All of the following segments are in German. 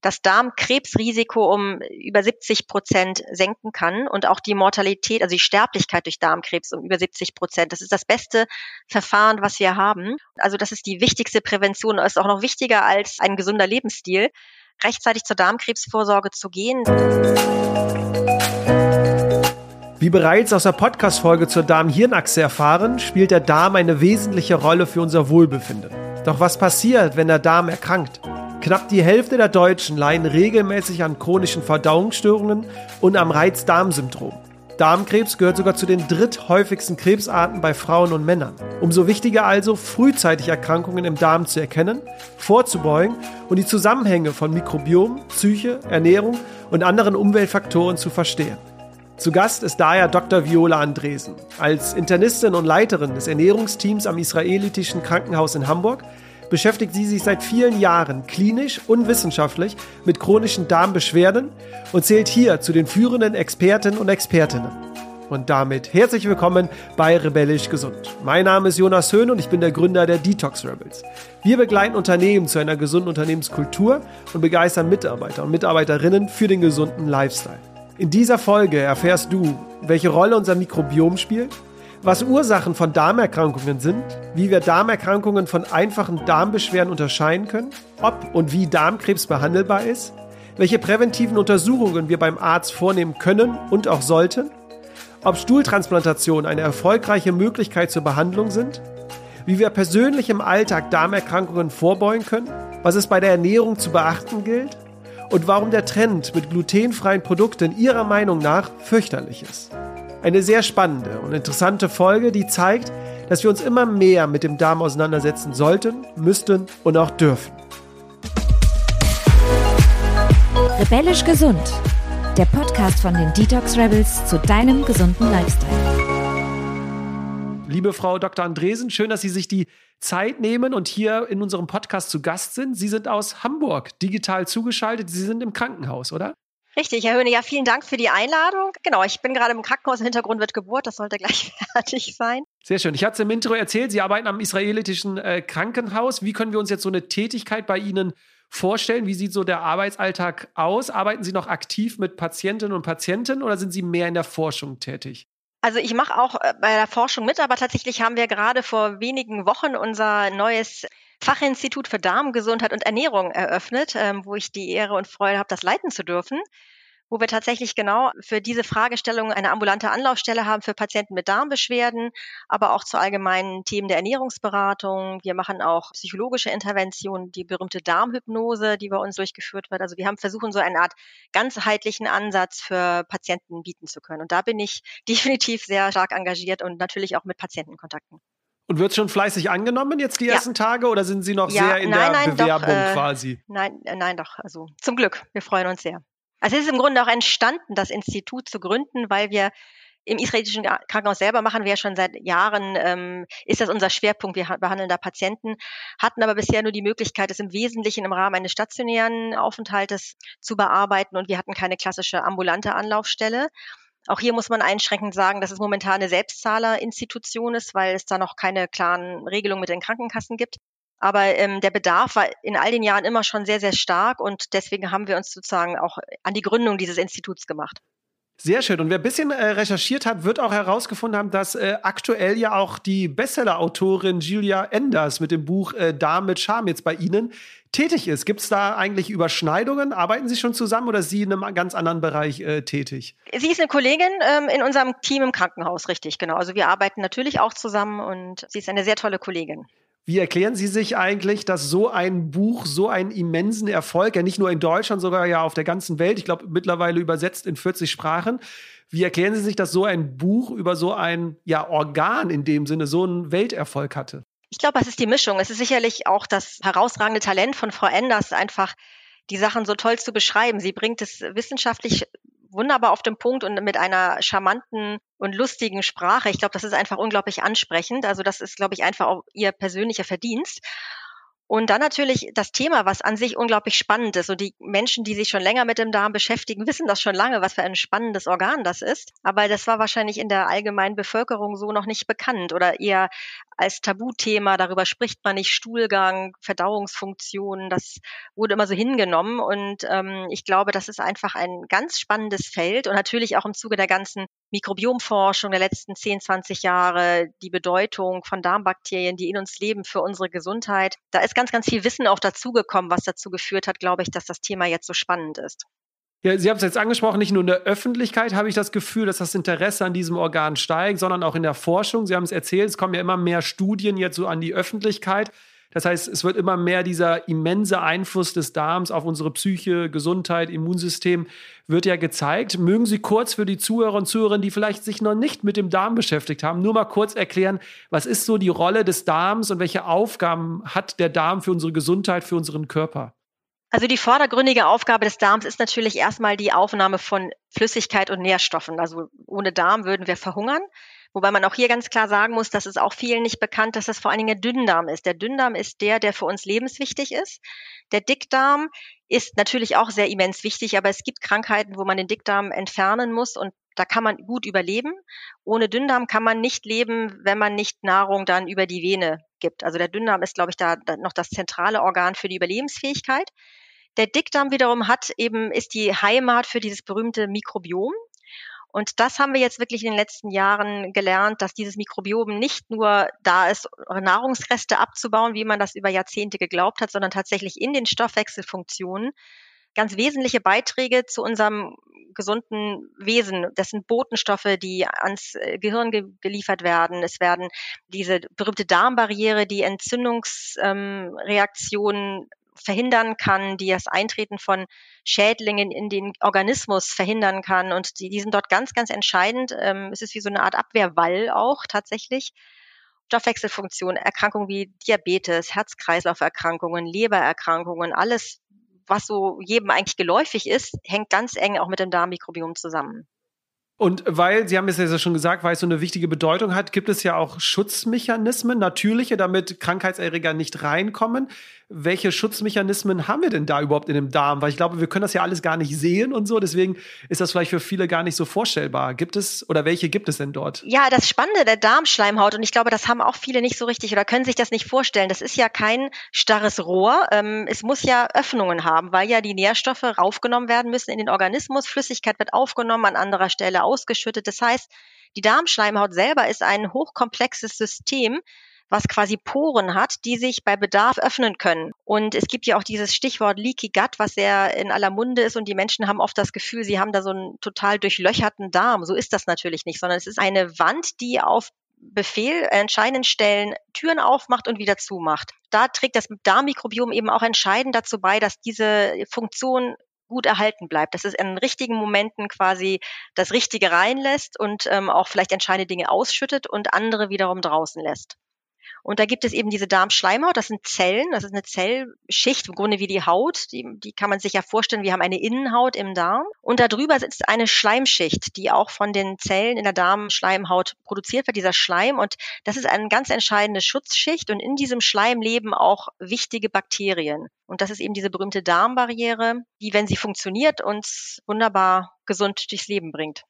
das Darmkrebsrisiko um über 70 Prozent senken kann und auch die Mortalität, also die Sterblichkeit durch Darmkrebs um über 70 Prozent. Das ist das beste Verfahren, was wir haben. Also das ist die wichtigste Prävention, ist auch noch wichtiger als ein gesunder Lebensstil, rechtzeitig zur Darmkrebsvorsorge zu gehen. Wie bereits aus der Podcast-Folge zur Darm-Hirnachse erfahren, spielt der Darm eine wesentliche Rolle für unser Wohlbefinden. Doch was passiert, wenn der Darm erkrankt? Knapp die Hälfte der Deutschen leiden regelmäßig an chronischen Verdauungsstörungen und am Reizdarmsyndrom. Darmkrebs gehört sogar zu den dritthäufigsten Krebsarten bei Frauen und Männern. Umso wichtiger also, frühzeitig Erkrankungen im Darm zu erkennen, vorzubeugen und die Zusammenhänge von Mikrobiom, Psyche, Ernährung und anderen Umweltfaktoren zu verstehen. Zu Gast ist daher Dr. Viola Andresen. Als Internistin und Leiterin des Ernährungsteams am Israelitischen Krankenhaus in Hamburg beschäftigt sie sich seit vielen Jahren klinisch und wissenschaftlich mit chronischen Darmbeschwerden und zählt hier zu den führenden Experten und Expertinnen. Und damit herzlich willkommen bei Rebellisch Gesund. Mein Name ist Jonas Höhn und ich bin der Gründer der Detox Rebels. Wir begleiten Unternehmen zu einer gesunden Unternehmenskultur und begeistern Mitarbeiter und Mitarbeiterinnen für den gesunden Lifestyle. In dieser Folge erfährst du, welche Rolle unser Mikrobiom spielt, was Ursachen von Darmerkrankungen sind, wie wir Darmerkrankungen von einfachen Darmbeschwerden unterscheiden können, ob und wie Darmkrebs behandelbar ist, welche präventiven Untersuchungen wir beim Arzt vornehmen können und auch sollten, ob Stuhltransplantationen eine erfolgreiche Möglichkeit zur Behandlung sind, wie wir persönlich im Alltag Darmerkrankungen vorbeugen können, was es bei der Ernährung zu beachten gilt und warum der Trend mit glutenfreien Produkten Ihrer Meinung nach fürchterlich ist. Eine sehr spannende und interessante Folge, die zeigt, dass wir uns immer mehr mit dem Darm auseinandersetzen sollten, müssten und auch dürfen. Rebellisch gesund. Der Podcast von den Detox Rebels zu deinem gesunden Lifestyle. Liebe Frau Dr. Andresen, schön, dass Sie sich die Zeit nehmen und hier in unserem Podcast zu Gast sind. Sie sind aus Hamburg digital zugeschaltet. Sie sind im Krankenhaus, oder? Richtig, Herr Höhne, ja, vielen Dank für die Einladung. Genau, ich bin gerade im Krankenhaus, im Hintergrund wird Geburt, das sollte gleich fertig sein. Sehr schön. Ich hatte es im Intro erzählt, Sie arbeiten am israelitischen äh, Krankenhaus. Wie können wir uns jetzt so eine Tätigkeit bei Ihnen vorstellen? Wie sieht so der Arbeitsalltag aus? Arbeiten Sie noch aktiv mit Patientinnen und Patienten oder sind Sie mehr in der Forschung tätig? Also ich mache auch äh, bei der Forschung mit, aber tatsächlich haben wir gerade vor wenigen Wochen unser neues Fachinstitut für Darmgesundheit und Ernährung eröffnet, ähm, wo ich die Ehre und Freude habe, das leiten zu dürfen wo wir tatsächlich genau für diese Fragestellung eine ambulante Anlaufstelle haben für Patienten mit Darmbeschwerden, aber auch zu allgemeinen Themen der Ernährungsberatung. Wir machen auch psychologische Interventionen, die berühmte Darmhypnose, die bei uns durchgeführt wird. Also wir haben versuchen, so eine Art ganzheitlichen Ansatz für Patienten bieten zu können. Und da bin ich definitiv sehr stark engagiert und natürlich auch mit Patientenkontakten. Und wird schon fleißig angenommen jetzt die ja. ersten Tage oder sind Sie noch ja, sehr in nein, der nein, Bewerbung doch, äh, quasi? Nein, äh, nein, doch. Also zum Glück. Wir freuen uns sehr. Also es ist im Grunde auch entstanden, das Institut zu gründen, weil wir im israelitischen Krankenhaus selber machen wir ja schon seit Jahren, ähm, ist das unser Schwerpunkt, wir behandeln da Patienten, hatten aber bisher nur die Möglichkeit, es im Wesentlichen im Rahmen eines stationären Aufenthaltes zu bearbeiten und wir hatten keine klassische ambulante Anlaufstelle. Auch hier muss man einschränkend sagen, dass es momentan eine Selbstzahlerinstitution ist, weil es da noch keine klaren Regelungen mit den Krankenkassen gibt. Aber ähm, der Bedarf war in all den Jahren immer schon sehr, sehr stark und deswegen haben wir uns sozusagen auch an die Gründung dieses Instituts gemacht. Sehr schön. Und wer ein bisschen äh, recherchiert hat, wird auch herausgefunden haben, dass äh, aktuell ja auch die Bestseller-Autorin Julia Enders mit dem Buch äh, Darm mit Charme jetzt bei Ihnen tätig ist. Gibt es da eigentlich Überschneidungen? Arbeiten Sie schon zusammen oder ist sie in einem ganz anderen Bereich äh, tätig? Sie ist eine Kollegin ähm, in unserem Team im Krankenhaus, richtig, genau. Also wir arbeiten natürlich auch zusammen und sie ist eine sehr tolle Kollegin. Wie erklären Sie sich eigentlich, dass so ein Buch so einen immensen Erfolg, ja nicht nur in Deutschland, sogar ja auf der ganzen Welt, ich glaube mittlerweile übersetzt in 40 Sprachen, wie erklären Sie sich, dass so ein Buch über so ein ja, Organ in dem Sinne so einen Welterfolg hatte? Ich glaube, es ist die Mischung. Es ist sicherlich auch das herausragende Talent von Frau Enders, einfach die Sachen so toll zu beschreiben. Sie bringt es wissenschaftlich wunderbar auf den Punkt und mit einer charmanten und lustigen Sprache. Ich glaube, das ist einfach unglaublich ansprechend. Also das ist, glaube ich, einfach auch ihr persönlicher Verdienst. Und dann natürlich das Thema, was an sich unglaublich spannend ist. Und die Menschen, die sich schon länger mit dem Darm beschäftigen, wissen das schon lange, was für ein spannendes Organ das ist. Aber das war wahrscheinlich in der allgemeinen Bevölkerung so noch nicht bekannt oder eher als Tabuthema. Darüber spricht man nicht. Stuhlgang, Verdauungsfunktionen, das wurde immer so hingenommen. Und ähm, ich glaube, das ist einfach ein ganz spannendes Feld und natürlich auch im Zuge der ganzen Mikrobiomforschung der letzten 10, 20 Jahre, die Bedeutung von Darmbakterien, die in uns leben für unsere Gesundheit. Da ist ganz, ganz viel Wissen auch dazugekommen, was dazu geführt hat, glaube ich, dass das Thema jetzt so spannend ist. Ja, Sie haben es jetzt angesprochen, nicht nur in der Öffentlichkeit habe ich das Gefühl, dass das Interesse an diesem Organ steigt, sondern auch in der Forschung. Sie haben es erzählt, es kommen ja immer mehr Studien jetzt so an die Öffentlichkeit. Das heißt, es wird immer mehr dieser immense Einfluss des Darms auf unsere Psyche, Gesundheit, Immunsystem wird ja gezeigt. Mögen Sie kurz für die Zuhörer und Zuhörerinnen, die vielleicht sich noch nicht mit dem Darm beschäftigt haben, nur mal kurz erklären, was ist so die Rolle des Darms und welche Aufgaben hat der Darm für unsere Gesundheit, für unseren Körper? Also die vordergründige Aufgabe des Darms ist natürlich erstmal die Aufnahme von Flüssigkeit und Nährstoffen. Also ohne Darm würden wir verhungern. Wobei man auch hier ganz klar sagen muss, dass es auch vielen nicht bekannt, dass das vor allen Dingen der Dünndarm ist. Der Dünndarm ist der, der für uns lebenswichtig ist. Der Dickdarm ist natürlich auch sehr immens wichtig, aber es gibt Krankheiten, wo man den Dickdarm entfernen muss und da kann man gut überleben. Ohne Dünndarm kann man nicht leben, wenn man nicht Nahrung dann über die Vene gibt. Also der Dünndarm ist, glaube ich, da noch das zentrale Organ für die Überlebensfähigkeit. Der Dickdarm wiederum hat eben, ist die Heimat für dieses berühmte Mikrobiom. Und das haben wir jetzt wirklich in den letzten Jahren gelernt, dass dieses Mikrobiom nicht nur da ist, Nahrungsreste abzubauen, wie man das über Jahrzehnte geglaubt hat, sondern tatsächlich in den Stoffwechselfunktionen ganz wesentliche Beiträge zu unserem gesunden Wesen. Das sind Botenstoffe, die ans äh, Gehirn ge geliefert werden. Es werden diese berühmte Darmbarriere, die Entzündungsreaktionen ähm, verhindern kann, die das Eintreten von Schädlingen in den Organismus verhindern kann. Und die, die sind dort ganz, ganz entscheidend. Ähm, es ist wie so eine Art Abwehrwall auch tatsächlich. Stoffwechselfunktion, Erkrankungen wie Diabetes, Herz-Kreislauf-Erkrankungen, Lebererkrankungen, alles, was so jedem eigentlich geläufig ist, hängt ganz eng auch mit dem Darmmikrobiom zusammen. Und weil, Sie haben es ja schon gesagt, weil es so eine wichtige Bedeutung hat, gibt es ja auch Schutzmechanismen, natürliche, damit Krankheitserreger nicht reinkommen welche Schutzmechanismen haben wir denn da überhaupt in dem Darm? Weil ich glaube, wir können das ja alles gar nicht sehen und so. Deswegen ist das vielleicht für viele gar nicht so vorstellbar. Gibt es oder welche gibt es denn dort? Ja, das Spannende der Darmschleimhaut und ich glaube, das haben auch viele nicht so richtig oder können sich das nicht vorstellen. Das ist ja kein starres Rohr. Ähm, es muss ja Öffnungen haben, weil ja die Nährstoffe raufgenommen werden müssen in den Organismus. Flüssigkeit wird aufgenommen, an anderer Stelle ausgeschüttet. Das heißt, die Darmschleimhaut selber ist ein hochkomplexes System, was quasi Poren hat, die sich bei Bedarf öffnen können. Und es gibt ja auch dieses Stichwort Leaky Gut, was sehr in aller Munde ist und die Menschen haben oft das Gefühl, sie haben da so einen total durchlöcherten Darm. So ist das natürlich nicht, sondern es ist eine Wand, die auf Befehl entscheidenden Stellen Türen aufmacht und wieder zumacht. Da trägt das Darmmikrobiom eben auch entscheidend dazu bei, dass diese Funktion gut erhalten bleibt, dass es in richtigen Momenten quasi das Richtige reinlässt und ähm, auch vielleicht entscheidende Dinge ausschüttet und andere wiederum draußen lässt. Und da gibt es eben diese Darmschleimhaut, das sind Zellen, das ist eine Zellschicht, im Grunde wie die Haut, die, die kann man sich ja vorstellen, wir haben eine Innenhaut im Darm und darüber sitzt eine Schleimschicht, die auch von den Zellen in der Darmschleimhaut produziert wird, dieser Schleim und das ist eine ganz entscheidende Schutzschicht und in diesem Schleim leben auch wichtige Bakterien. Und das ist eben diese berühmte Darmbarriere, die, wenn sie funktioniert, uns wunderbar gesund durchs Leben bringt.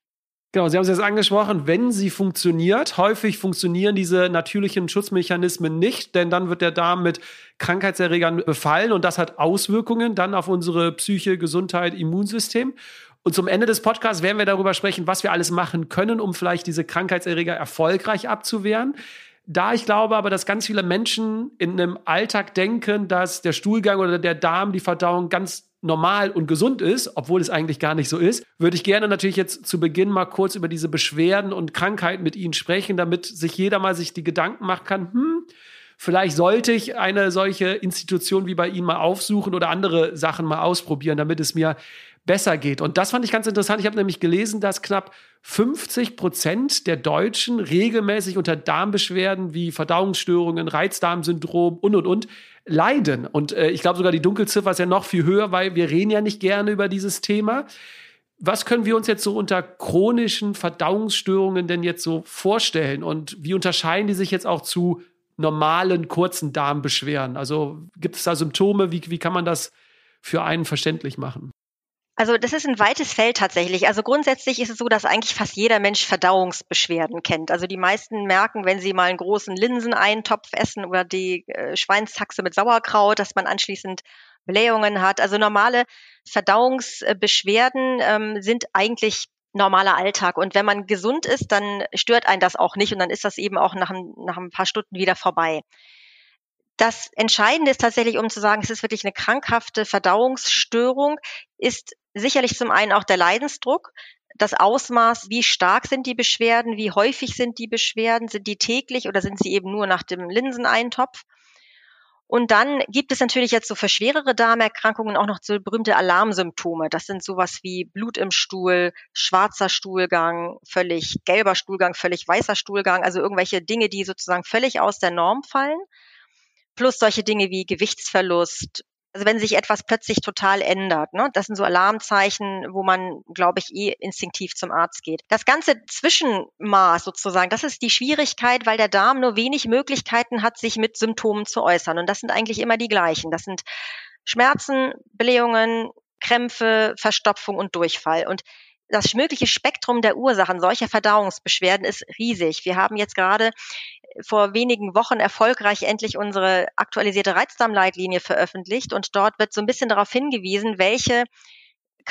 Genau, Sie haben es jetzt angesprochen, wenn sie funktioniert, häufig funktionieren diese natürlichen Schutzmechanismen nicht, denn dann wird der Darm mit Krankheitserregern befallen und das hat Auswirkungen dann auf unsere Psyche, Gesundheit, Immunsystem. Und zum Ende des Podcasts werden wir darüber sprechen, was wir alles machen können, um vielleicht diese Krankheitserreger erfolgreich abzuwehren. Da ich glaube aber, dass ganz viele Menschen in einem Alltag denken, dass der Stuhlgang oder der Darm, die Verdauung ganz normal und gesund ist, obwohl es eigentlich gar nicht so ist, würde ich gerne natürlich jetzt zu Beginn mal kurz über diese Beschwerden und Krankheiten mit Ihnen sprechen, damit sich jeder mal sich die Gedanken machen kann, hm, vielleicht sollte ich eine solche Institution wie bei Ihnen mal aufsuchen oder andere Sachen mal ausprobieren, damit es mir besser geht. Und das fand ich ganz interessant. Ich habe nämlich gelesen, dass knapp 50 Prozent der Deutschen regelmäßig unter Darmbeschwerden wie Verdauungsstörungen, Reizdarmsyndrom und, und, und leiden. Und äh, ich glaube sogar die Dunkelziffer ist ja noch viel höher, weil wir reden ja nicht gerne über dieses Thema. Was können wir uns jetzt so unter chronischen Verdauungsstörungen denn jetzt so vorstellen? Und wie unterscheiden die sich jetzt auch zu normalen kurzen Darmbeschwerden? Also gibt es da Symptome? Wie, wie kann man das für einen verständlich machen? Also das ist ein weites Feld tatsächlich. Also grundsätzlich ist es so, dass eigentlich fast jeder Mensch Verdauungsbeschwerden kennt. Also die meisten merken, wenn sie mal einen großen Linseneintopf essen oder die äh, Schweinshaxe mit Sauerkraut, dass man anschließend Blähungen hat. Also normale Verdauungsbeschwerden ähm, sind eigentlich normaler Alltag. Und wenn man gesund ist, dann stört einen das auch nicht und dann ist das eben auch nach ein, nach ein paar Stunden wieder vorbei. Das Entscheidende ist tatsächlich, um zu sagen, es ist wirklich eine krankhafte Verdauungsstörung, ist sicherlich zum einen auch der Leidensdruck, das Ausmaß, wie stark sind die Beschwerden, wie häufig sind die Beschwerden, sind die täglich oder sind sie eben nur nach dem Linseneintopf? Und dann gibt es natürlich jetzt so für schwerere Darmerkrankungen auch noch so berühmte Alarmsymptome. Das sind sowas wie Blut im Stuhl, schwarzer Stuhlgang, völlig gelber Stuhlgang, völlig weißer Stuhlgang, also irgendwelche Dinge, die sozusagen völlig aus der Norm fallen. Plus solche Dinge wie Gewichtsverlust, also wenn sich etwas plötzlich total ändert, ne, das sind so Alarmzeichen, wo man, glaube ich, eh instinktiv zum Arzt geht. Das ganze Zwischenmaß sozusagen, das ist die Schwierigkeit, weil der Darm nur wenig Möglichkeiten hat, sich mit Symptomen zu äußern. Und das sind eigentlich immer die gleichen. Das sind Schmerzen, Blähungen, Krämpfe, Verstopfung und Durchfall. Und das mögliche Spektrum der Ursachen solcher Verdauungsbeschwerden ist riesig. Wir haben jetzt gerade vor wenigen Wochen erfolgreich endlich unsere aktualisierte Reizdarmleitlinie veröffentlicht. Und dort wird so ein bisschen darauf hingewiesen, welche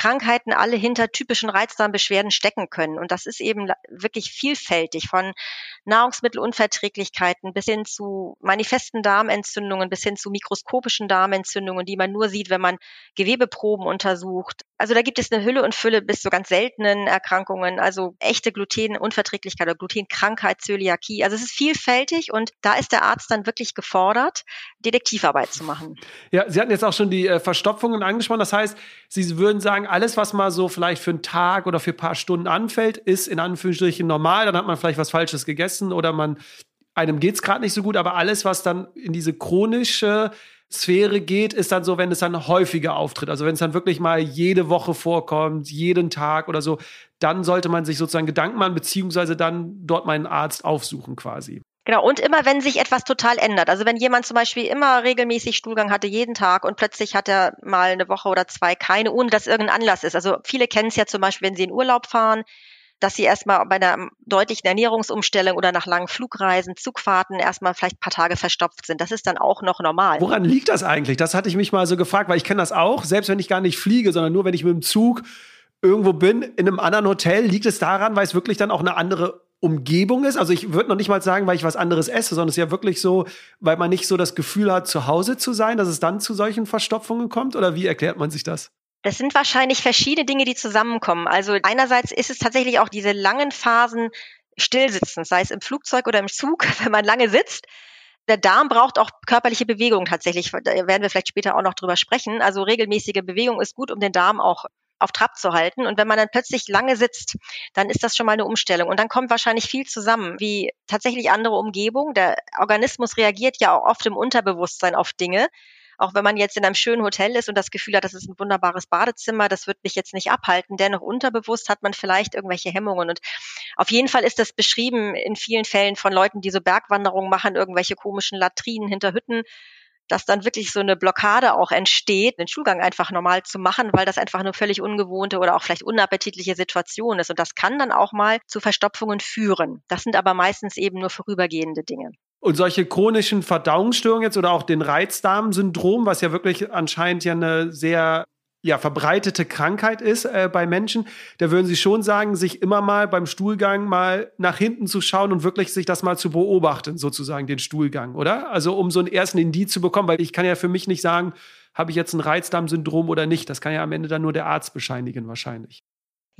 Krankheiten alle hinter typischen Reizdarmbeschwerden stecken können. Und das ist eben wirklich vielfältig von Nahrungsmittelunverträglichkeiten bis hin zu manifesten Darmentzündungen, bis hin zu mikroskopischen Darmentzündungen, die man nur sieht, wenn man Gewebeproben untersucht. Also da gibt es eine Hülle und Fülle bis zu ganz seltenen Erkrankungen, also echte Glutenunverträglichkeit oder Glutenkrankheit, Zöliakie. Also es ist vielfältig und da ist der Arzt dann wirklich gefordert, Detektivarbeit zu machen. Ja, Sie hatten jetzt auch schon die äh, Verstopfungen angesprochen. Das heißt, Sie würden sagen, alles, was mal so vielleicht für einen Tag oder für ein paar Stunden anfällt, ist in Anführungsstrichen normal. Dann hat man vielleicht was Falsches gegessen oder man einem geht es gerade nicht so gut, aber alles, was dann in diese chronische Sphäre geht, ist dann so, wenn es dann häufiger auftritt. Also wenn es dann wirklich mal jede Woche vorkommt, jeden Tag oder so, dann sollte man sich sozusagen Gedanken machen, beziehungsweise dann dort meinen Arzt aufsuchen quasi. Genau, und immer wenn sich etwas total ändert. Also wenn jemand zum Beispiel immer regelmäßig Stuhlgang hatte, jeden Tag und plötzlich hat er mal eine Woche oder zwei keine, ohne dass irgendein Anlass ist. Also viele kennen es ja zum Beispiel, wenn sie in Urlaub fahren, dass sie erstmal bei einer deutlichen Ernährungsumstellung oder nach langen Flugreisen, Zugfahrten erstmal vielleicht ein paar Tage verstopft sind. Das ist dann auch noch normal. Woran liegt das eigentlich? Das hatte ich mich mal so gefragt, weil ich kenne das auch, selbst wenn ich gar nicht fliege, sondern nur wenn ich mit dem Zug irgendwo bin, in einem anderen Hotel, liegt es daran, weil es wirklich dann auch eine andere Umgebung ist. Also ich würde noch nicht mal sagen, weil ich was anderes esse, sondern es ist ja wirklich so, weil man nicht so das Gefühl hat, zu Hause zu sein, dass es dann zu solchen Verstopfungen kommt? Oder wie erklärt man sich das? Das sind wahrscheinlich verschiedene Dinge, die zusammenkommen. Also einerseits ist es tatsächlich auch diese langen Phasen stillsitzen, sei es im Flugzeug oder im Zug, wenn man lange sitzt. Der Darm braucht auch körperliche Bewegung tatsächlich. Da werden wir vielleicht später auch noch drüber sprechen. Also regelmäßige Bewegung ist gut, um den Darm auch auf Trab zu halten. Und wenn man dann plötzlich lange sitzt, dann ist das schon mal eine Umstellung. Und dann kommt wahrscheinlich viel zusammen, wie tatsächlich andere Umgebung. Der Organismus reagiert ja auch oft im Unterbewusstsein auf Dinge. Auch wenn man jetzt in einem schönen Hotel ist und das Gefühl hat, das ist ein wunderbares Badezimmer, das wird mich jetzt nicht abhalten. Dennoch unterbewusst hat man vielleicht irgendwelche Hemmungen. Und auf jeden Fall ist das beschrieben in vielen Fällen von Leuten, die so Bergwanderungen machen, irgendwelche komischen Latrinen hinter Hütten dass dann wirklich so eine Blockade auch entsteht, den Schulgang einfach normal zu machen, weil das einfach eine völlig ungewohnte oder auch vielleicht unappetitliche Situation ist. Und das kann dann auch mal zu Verstopfungen führen. Das sind aber meistens eben nur vorübergehende Dinge. Und solche chronischen Verdauungsstörungen jetzt oder auch den Reizdarmsyndrom, was ja wirklich anscheinend ja eine sehr ja, verbreitete Krankheit ist äh, bei Menschen, da würden Sie schon sagen, sich immer mal beim Stuhlgang mal nach hinten zu schauen und wirklich sich das mal zu beobachten, sozusagen den Stuhlgang, oder? Also um so einen ersten Indiz zu bekommen, weil ich kann ja für mich nicht sagen, habe ich jetzt ein Reizdarmsyndrom oder nicht. Das kann ja am Ende dann nur der Arzt bescheinigen wahrscheinlich.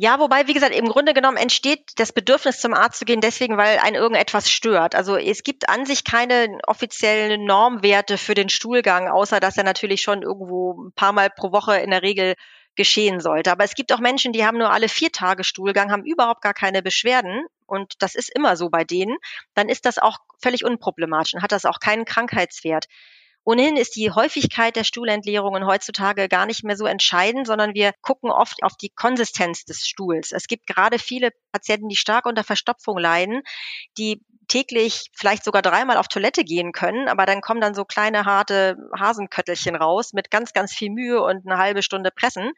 Ja, wobei, wie gesagt, im Grunde genommen entsteht das Bedürfnis zum Arzt zu gehen deswegen, weil ein irgendetwas stört. Also es gibt an sich keine offiziellen Normwerte für den Stuhlgang, außer dass er natürlich schon irgendwo ein paar Mal pro Woche in der Regel geschehen sollte. Aber es gibt auch Menschen, die haben nur alle vier Tage Stuhlgang, haben überhaupt gar keine Beschwerden und das ist immer so bei denen. Dann ist das auch völlig unproblematisch und hat das auch keinen Krankheitswert. Ohnehin ist die Häufigkeit der Stuhlentleerungen heutzutage gar nicht mehr so entscheidend, sondern wir gucken oft auf die Konsistenz des Stuhls. Es gibt gerade viele Patienten, die stark unter Verstopfung leiden, die täglich vielleicht sogar dreimal auf Toilette gehen können, aber dann kommen dann so kleine harte Hasenköttelchen raus mit ganz, ganz viel Mühe und eine halbe Stunde Pressen.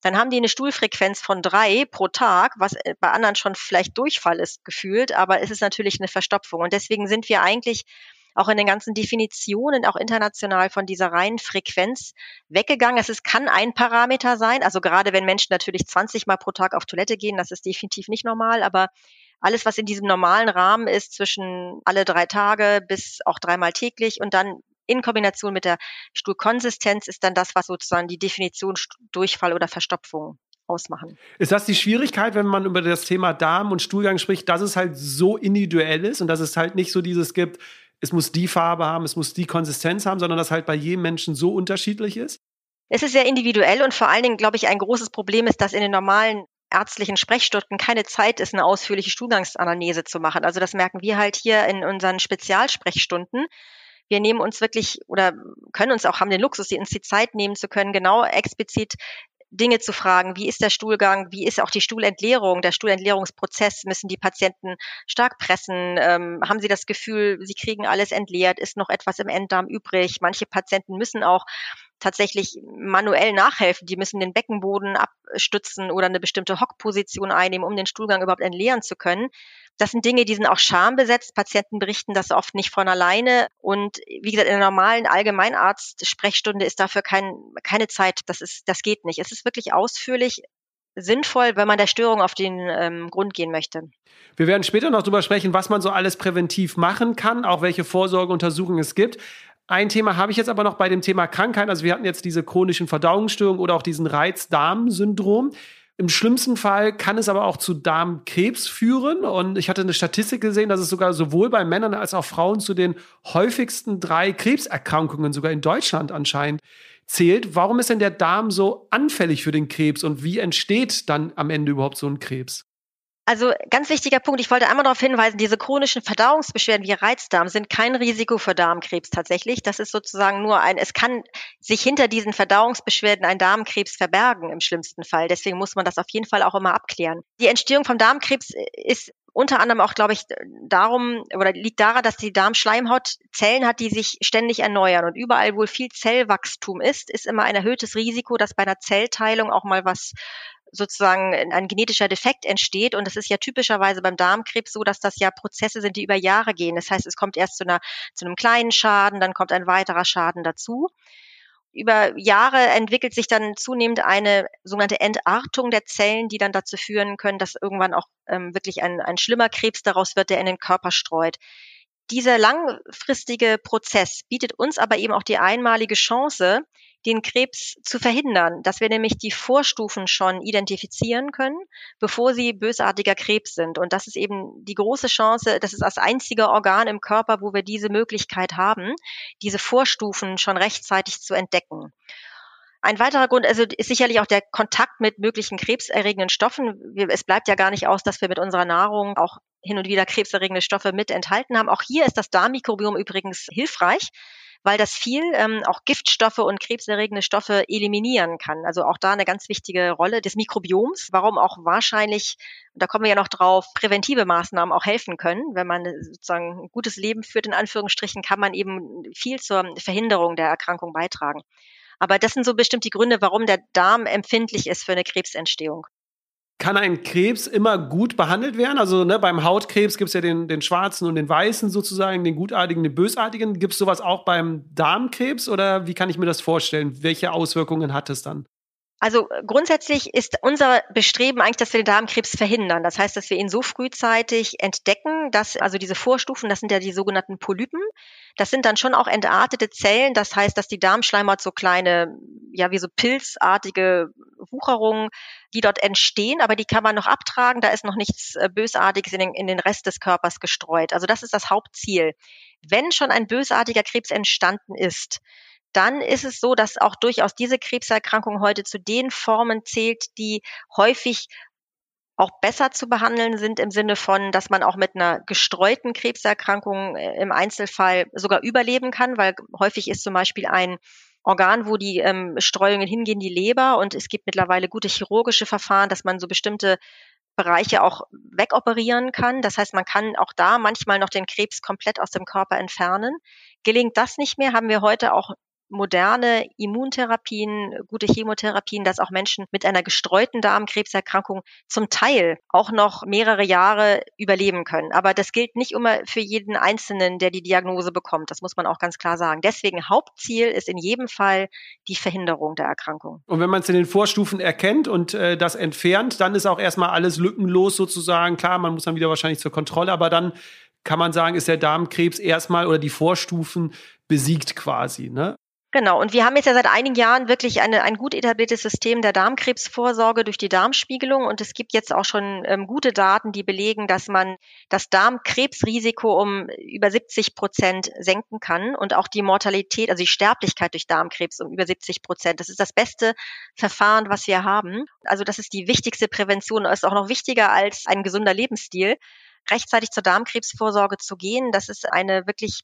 Dann haben die eine Stuhlfrequenz von drei pro Tag, was äh, bei anderen schon vielleicht Durchfall ist gefühlt, aber es ist natürlich eine Verstopfung. Und deswegen sind wir eigentlich auch in den ganzen Definitionen, auch international von dieser reinen Frequenz weggegangen. Es kann ein Parameter sein. Also gerade wenn Menschen natürlich 20 Mal pro Tag auf Toilette gehen, das ist definitiv nicht normal, aber alles, was in diesem normalen Rahmen ist, zwischen alle drei Tage bis auch dreimal täglich und dann in Kombination mit der Stuhlkonsistenz ist dann das, was sozusagen die Definition Durchfall oder Verstopfung ausmachen. Ist das die Schwierigkeit, wenn man über das Thema Darm und Stuhlgang spricht, dass es halt so individuell ist und dass es halt nicht so dieses gibt, es muss die Farbe haben, es muss die Konsistenz haben, sondern dass halt bei jedem Menschen so unterschiedlich ist? Es ist sehr individuell und vor allen Dingen, glaube ich, ein großes Problem ist, dass in den normalen ärztlichen Sprechstunden keine Zeit ist, eine ausführliche Stuhlgangsanalyse zu machen. Also das merken wir halt hier in unseren Spezialsprechstunden. Wir nehmen uns wirklich oder können uns auch haben den Luxus, uns die Zeit nehmen zu können, genau explizit Dinge zu fragen, wie ist der Stuhlgang, wie ist auch die Stuhlentleerung, der Stuhlentleerungsprozess, müssen die Patienten stark pressen, ähm, haben sie das Gefühl, sie kriegen alles entleert, ist noch etwas im Enddarm übrig. Manche Patienten müssen auch tatsächlich manuell nachhelfen. Die müssen den Beckenboden abstützen oder eine bestimmte Hockposition einnehmen, um den Stuhlgang überhaupt entleeren zu können. Das sind Dinge, die sind auch schambesetzt. Patienten berichten das oft nicht von alleine. Und wie gesagt, in der normalen Allgemeinarzt-Sprechstunde ist dafür kein, keine Zeit. Das ist, das geht nicht. Es ist wirklich ausführlich sinnvoll, wenn man der Störung auf den ähm, Grund gehen möchte. Wir werden später noch darüber sprechen, was man so alles präventiv machen kann, auch welche Vorsorgeuntersuchungen es gibt. Ein Thema habe ich jetzt aber noch bei dem Thema Krankheit. Also wir hatten jetzt diese chronischen Verdauungsstörungen oder auch diesen Reiz-Darm-Syndrom. Im schlimmsten Fall kann es aber auch zu Darmkrebs führen. Und ich hatte eine Statistik gesehen, dass es sogar sowohl bei Männern als auch Frauen zu den häufigsten drei Krebserkrankungen sogar in Deutschland anscheinend zählt. Warum ist denn der Darm so anfällig für den Krebs und wie entsteht dann am Ende überhaupt so ein Krebs? Also ganz wichtiger Punkt, ich wollte einmal darauf hinweisen, diese chronischen Verdauungsbeschwerden wie Reizdarm sind kein Risiko für Darmkrebs tatsächlich. Das ist sozusagen nur ein, es kann sich hinter diesen Verdauungsbeschwerden ein Darmkrebs verbergen im schlimmsten Fall. Deswegen muss man das auf jeden Fall auch immer abklären. Die Entstehung vom Darmkrebs ist unter anderem auch, glaube ich, darum oder liegt daran, dass die Darmschleimhaut Zellen hat, die sich ständig erneuern. Und überall, wo viel Zellwachstum ist, ist immer ein erhöhtes Risiko, dass bei einer Zellteilung auch mal was sozusagen ein genetischer Defekt entsteht. Und das ist ja typischerweise beim Darmkrebs so, dass das ja Prozesse sind, die über Jahre gehen. Das heißt, es kommt erst zu, einer, zu einem kleinen Schaden, dann kommt ein weiterer Schaden dazu. Über Jahre entwickelt sich dann zunehmend eine sogenannte Entartung der Zellen, die dann dazu führen können, dass irgendwann auch ähm, wirklich ein, ein schlimmer Krebs daraus wird, der in den Körper streut. Dieser langfristige Prozess bietet uns aber eben auch die einmalige Chance, den Krebs zu verhindern, dass wir nämlich die Vorstufen schon identifizieren können, bevor sie bösartiger Krebs sind. Und das ist eben die große Chance, das ist das einzige Organ im Körper, wo wir diese Möglichkeit haben, diese Vorstufen schon rechtzeitig zu entdecken. Ein weiterer Grund also ist sicherlich auch der Kontakt mit möglichen krebserregenden Stoffen. Es bleibt ja gar nicht aus, dass wir mit unserer Nahrung auch hin und wieder krebserregende Stoffe mit enthalten haben. Auch hier ist das Darmmikrobiom übrigens hilfreich weil das viel ähm, auch Giftstoffe und krebserregende Stoffe eliminieren kann. Also auch da eine ganz wichtige Rolle des Mikrobioms, warum auch wahrscheinlich, da kommen wir ja noch drauf, präventive Maßnahmen auch helfen können. Wenn man sozusagen ein gutes Leben führt, in Anführungsstrichen, kann man eben viel zur Verhinderung der Erkrankung beitragen. Aber das sind so bestimmt die Gründe, warum der Darm empfindlich ist für eine Krebsentstehung. Kann ein Krebs immer gut behandelt werden? Also ne, beim Hautkrebs gibt es ja den, den schwarzen und den weißen sozusagen, den gutartigen, den bösartigen. Gibt es sowas auch beim Darmkrebs oder wie kann ich mir das vorstellen? Welche Auswirkungen hat es dann? Also grundsätzlich ist unser Bestreben eigentlich, dass wir den Darmkrebs verhindern. Das heißt, dass wir ihn so frühzeitig entdecken, dass also diese Vorstufen, das sind ja die sogenannten Polypen, das sind dann schon auch entartete Zellen. Das heißt, dass die Darmschleimhaut so kleine, ja wie so pilzartige Wucherungen, die dort entstehen, aber die kann man noch abtragen. Da ist noch nichts äh, Bösartiges in den, in den Rest des Körpers gestreut. Also das ist das Hauptziel. Wenn schon ein bösartiger Krebs entstanden ist, dann ist es so, dass auch durchaus diese Krebserkrankung heute zu den Formen zählt, die häufig auch besser zu behandeln sind im Sinne von, dass man auch mit einer gestreuten Krebserkrankung äh, im Einzelfall sogar überleben kann, weil häufig ist zum Beispiel ein Organ, wo die ähm, Streuungen hingehen, die Leber. Und es gibt mittlerweile gute chirurgische Verfahren, dass man so bestimmte Bereiche auch wegoperieren kann. Das heißt, man kann auch da manchmal noch den Krebs komplett aus dem Körper entfernen. Gelingt das nicht mehr, haben wir heute auch moderne Immuntherapien, gute Chemotherapien, dass auch Menschen mit einer gestreuten Darmkrebserkrankung zum Teil auch noch mehrere Jahre überleben können. Aber das gilt nicht immer für jeden Einzelnen, der die Diagnose bekommt. Das muss man auch ganz klar sagen. Deswegen Hauptziel ist in jedem Fall die Verhinderung der Erkrankung. Und wenn man es in den Vorstufen erkennt und äh, das entfernt, dann ist auch erstmal alles lückenlos sozusagen. Klar, man muss dann wieder wahrscheinlich zur Kontrolle, aber dann kann man sagen, ist der Darmkrebs erstmal oder die Vorstufen besiegt quasi. Ne? Genau. Und wir haben jetzt ja seit einigen Jahren wirklich eine, ein gut etabliertes System der Darmkrebsvorsorge durch die Darmspiegelung. Und es gibt jetzt auch schon ähm, gute Daten, die belegen, dass man das Darmkrebsrisiko um über 70 Prozent senken kann und auch die Mortalität, also die Sterblichkeit durch Darmkrebs um über 70 Prozent. Das ist das beste Verfahren, was wir haben. Also das ist die wichtigste Prävention. Ist auch noch wichtiger als ein gesunder Lebensstil rechtzeitig zur Darmkrebsvorsorge zu gehen. Das ist eine wirklich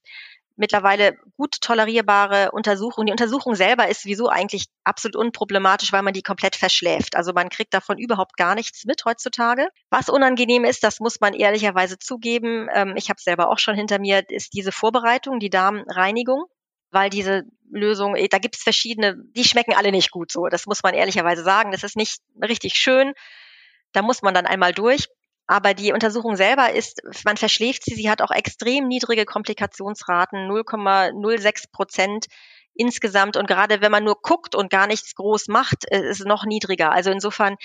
mittlerweile gut tolerierbare Untersuchung. Die Untersuchung selber ist sowieso eigentlich absolut unproblematisch, weil man die komplett verschläft. Also man kriegt davon überhaupt gar nichts mit heutzutage. Was unangenehm ist, das muss man ehrlicherweise zugeben. Ähm, ich habe selber auch schon hinter mir, ist diese Vorbereitung, die Darmreinigung weil diese Lösung, da gibt es verschiedene, die schmecken alle nicht gut so. Das muss man ehrlicherweise sagen. Das ist nicht richtig schön. Da muss man dann einmal durch. Aber die Untersuchung selber ist, man verschläft sie, sie hat auch extrem niedrige Komplikationsraten, 0,06 Prozent insgesamt. Und gerade wenn man nur guckt und gar nichts groß macht, äh, ist es noch niedriger. Also insofern,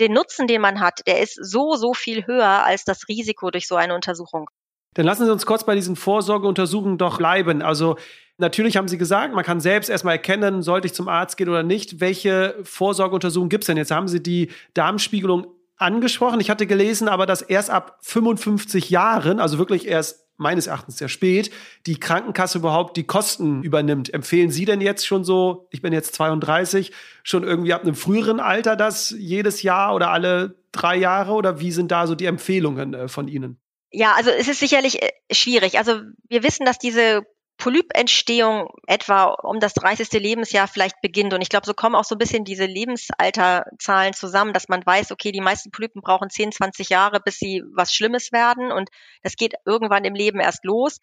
den Nutzen, den man hat, der ist so, so viel höher als das Risiko durch so eine Untersuchung. Dann lassen Sie uns kurz bei diesen Vorsorgeuntersuchungen doch bleiben. Also Natürlich haben Sie gesagt, man kann selbst erstmal erkennen, sollte ich zum Arzt gehen oder nicht. Welche Vorsorgeuntersuchungen gibt es denn? Jetzt haben Sie die Darmspiegelung angesprochen. Ich hatte gelesen, aber dass erst ab 55 Jahren, also wirklich erst meines Erachtens sehr spät, die Krankenkasse überhaupt die Kosten übernimmt. Empfehlen Sie denn jetzt schon so, ich bin jetzt 32, schon irgendwie ab einem früheren Alter das jedes Jahr oder alle drei Jahre oder wie sind da so die Empfehlungen äh, von Ihnen? Ja, also es ist sicherlich äh, schwierig. Also wir wissen, dass diese Polypentstehung etwa um das 30. Lebensjahr vielleicht beginnt. Und ich glaube, so kommen auch so ein bisschen diese Lebensalterzahlen zusammen, dass man weiß, okay, die meisten Polypen brauchen 10, 20 Jahre, bis sie was Schlimmes werden. Und das geht irgendwann im Leben erst los.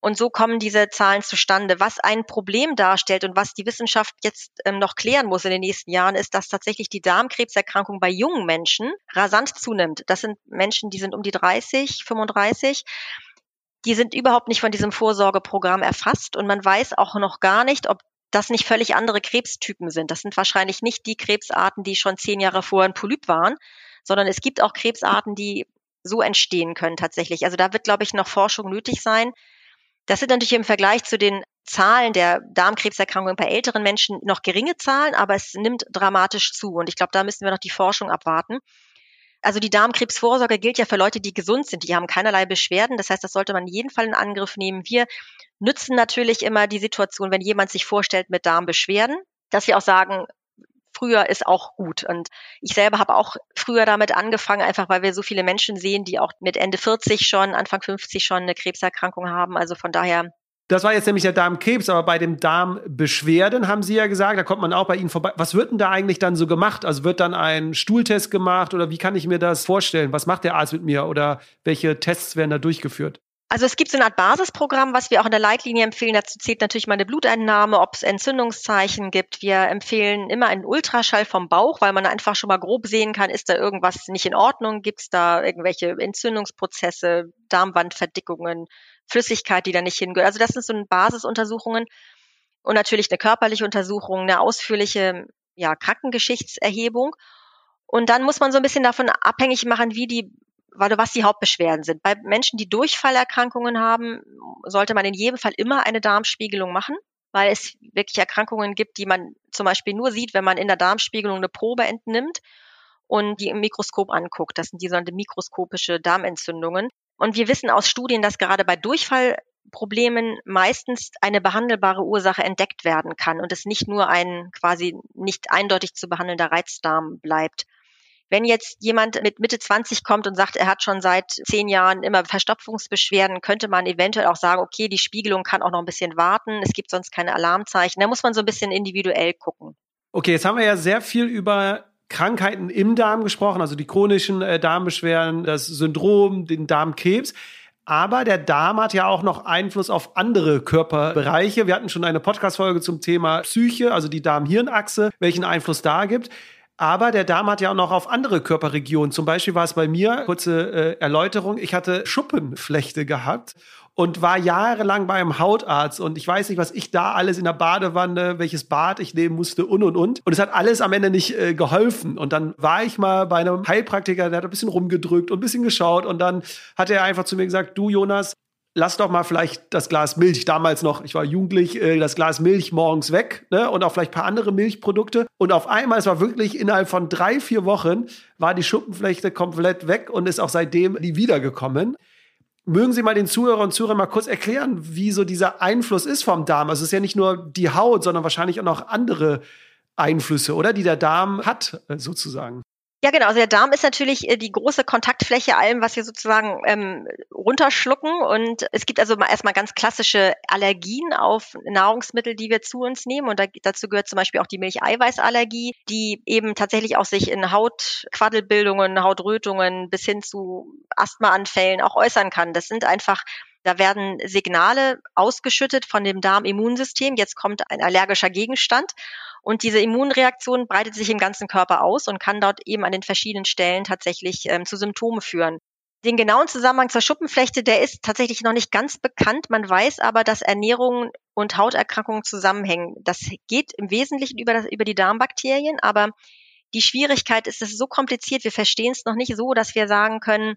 Und so kommen diese Zahlen zustande. Was ein Problem darstellt und was die Wissenschaft jetzt ähm, noch klären muss in den nächsten Jahren, ist, dass tatsächlich die Darmkrebserkrankung bei jungen Menschen rasant zunimmt. Das sind Menschen, die sind um die 30, 35 die sind überhaupt nicht von diesem Vorsorgeprogramm erfasst und man weiß auch noch gar nicht, ob das nicht völlig andere Krebstypen sind. Das sind wahrscheinlich nicht die Krebsarten, die schon zehn Jahre vorher ein Polyp waren, sondern es gibt auch Krebsarten, die so entstehen können tatsächlich. Also da wird, glaube ich, noch Forschung nötig sein. Das sind natürlich im Vergleich zu den Zahlen der Darmkrebserkrankungen bei älteren Menschen noch geringe Zahlen, aber es nimmt dramatisch zu. Und ich glaube, da müssen wir noch die Forschung abwarten. Also die Darmkrebsvorsorge gilt ja für Leute, die gesund sind, die haben keinerlei Beschwerden. Das heißt, das sollte man in jedem Fall in Angriff nehmen. Wir nützen natürlich immer die Situation, wenn jemand sich vorstellt mit Darmbeschwerden, dass wir auch sagen, früher ist auch gut. Und ich selber habe auch früher damit angefangen, einfach weil wir so viele Menschen sehen, die auch mit Ende 40 schon, Anfang 50 schon eine Krebserkrankung haben. Also von daher das war jetzt nämlich der Darmkrebs, aber bei dem Darmbeschwerden haben Sie ja gesagt, da kommt man auch bei Ihnen vorbei. Was wird denn da eigentlich dann so gemacht? Also wird dann ein Stuhltest gemacht oder wie kann ich mir das vorstellen? Was macht der Arzt mit mir oder welche Tests werden da durchgeführt? Also es gibt so eine Art Basisprogramm, was wir auch in der Leitlinie empfehlen. Dazu zählt natürlich mal eine Blutentnahme, ob es Entzündungszeichen gibt. Wir empfehlen immer einen Ultraschall vom Bauch, weil man einfach schon mal grob sehen kann, ist da irgendwas nicht in Ordnung? Gibt es da irgendwelche Entzündungsprozesse, Darmwandverdickungen, Flüssigkeit, die da nicht hingehört. Also das sind so Basisuntersuchungen und natürlich eine körperliche Untersuchung, eine ausführliche ja, Krankengeschichtserhebung. Und dann muss man so ein bisschen davon abhängig machen, wie die, was die Hauptbeschwerden sind. Bei Menschen, die Durchfallerkrankungen haben, sollte man in jedem Fall immer eine Darmspiegelung machen, weil es wirklich Erkrankungen gibt, die man zum Beispiel nur sieht, wenn man in der Darmspiegelung eine Probe entnimmt und die im Mikroskop anguckt. Das sind die sogenannte mikroskopische Darmentzündungen. Und wir wissen aus Studien, dass gerade bei Durchfallproblemen meistens eine behandelbare Ursache entdeckt werden kann und es nicht nur ein quasi nicht eindeutig zu behandelnder Reizdarm bleibt. Wenn jetzt jemand mit Mitte 20 kommt und sagt, er hat schon seit zehn Jahren immer Verstopfungsbeschwerden, könnte man eventuell auch sagen, okay, die Spiegelung kann auch noch ein bisschen warten, es gibt sonst keine Alarmzeichen. Da muss man so ein bisschen individuell gucken. Okay, jetzt haben wir ja sehr viel über Krankheiten im Darm gesprochen, also die chronischen äh, Darmbeschwerden, das Syndrom, den Darmkrebs. Aber der Darm hat ja auch noch Einfluss auf andere Körperbereiche. Wir hatten schon eine Podcast-Folge zum Thema Psyche, also die Darm-Hirn-Achse, welchen Einfluss da gibt. Aber der Darm hat ja auch noch auf andere Körperregionen. Zum Beispiel war es bei mir, kurze äh, Erläuterung, ich hatte Schuppenflechte gehabt und war jahrelang bei einem Hautarzt und ich weiß nicht, was ich da alles in der Badewanne, welches Bad ich nehmen musste und und und. Und es hat alles am Ende nicht äh, geholfen. Und dann war ich mal bei einem Heilpraktiker, der hat ein bisschen rumgedrückt und ein bisschen geschaut und dann hat er einfach zu mir gesagt, du Jonas, lass doch mal vielleicht das Glas Milch, damals noch, ich war jugendlich, äh, das Glas Milch morgens weg ne? und auch vielleicht ein paar andere Milchprodukte. Und auf einmal, es war wirklich innerhalb von drei, vier Wochen, war die Schuppenflechte komplett weg und ist auch seitdem nie wiedergekommen. Mögen Sie mal den Zuhörer und Zuhörern mal kurz erklären, wie so dieser Einfluss ist vom Darm? Also es ist ja nicht nur die Haut, sondern wahrscheinlich auch noch andere Einflüsse, oder? Die der Darm hat, äh, sozusagen. Ja, genau. Also der Darm ist natürlich äh, die große Kontaktfläche allem, was wir sozusagen ähm, runterschlucken. Und es gibt also erstmal ganz klassische Allergien auf Nahrungsmittel, die wir zu uns nehmen. Und da, dazu gehört zum Beispiel auch die Milcheiweißallergie, die eben tatsächlich auch sich in Hautquaddelbildungen, Hautrötungen bis hin zu Asthmaanfällen auch äußern kann. Das sind einfach da werden Signale ausgeschüttet von dem Darmimmunsystem. Jetzt kommt ein allergischer Gegenstand und diese Immunreaktion breitet sich im ganzen Körper aus und kann dort eben an den verschiedenen Stellen tatsächlich ähm, zu Symptomen führen. Den genauen Zusammenhang zur Schuppenflechte, der ist tatsächlich noch nicht ganz bekannt. Man weiß aber, dass Ernährung und Hauterkrankungen zusammenhängen. Das geht im Wesentlichen über, das, über die Darmbakterien, aber die Schwierigkeit ist, es ist so kompliziert, wir verstehen es noch nicht so, dass wir sagen können,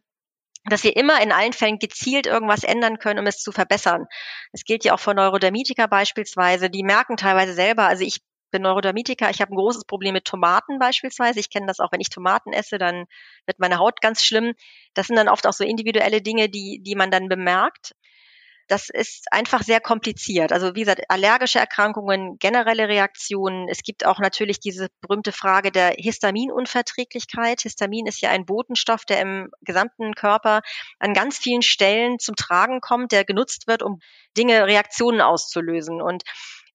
dass wir immer in allen Fällen gezielt irgendwas ändern können, um es zu verbessern. Es gilt ja auch für Neurodermitiker beispielsweise. Die merken teilweise selber, also ich bin Neurodermitiker, ich habe ein großes Problem mit Tomaten beispielsweise. Ich kenne das auch, wenn ich Tomaten esse, dann wird meine Haut ganz schlimm. Das sind dann oft auch so individuelle Dinge, die, die man dann bemerkt. Das ist einfach sehr kompliziert. Also wie gesagt, allergische Erkrankungen, generelle Reaktionen. Es gibt auch natürlich diese berühmte Frage der Histaminunverträglichkeit. Histamin ist ja ein Botenstoff, der im gesamten Körper an ganz vielen Stellen zum Tragen kommt, der genutzt wird, um Dinge, Reaktionen auszulösen. Und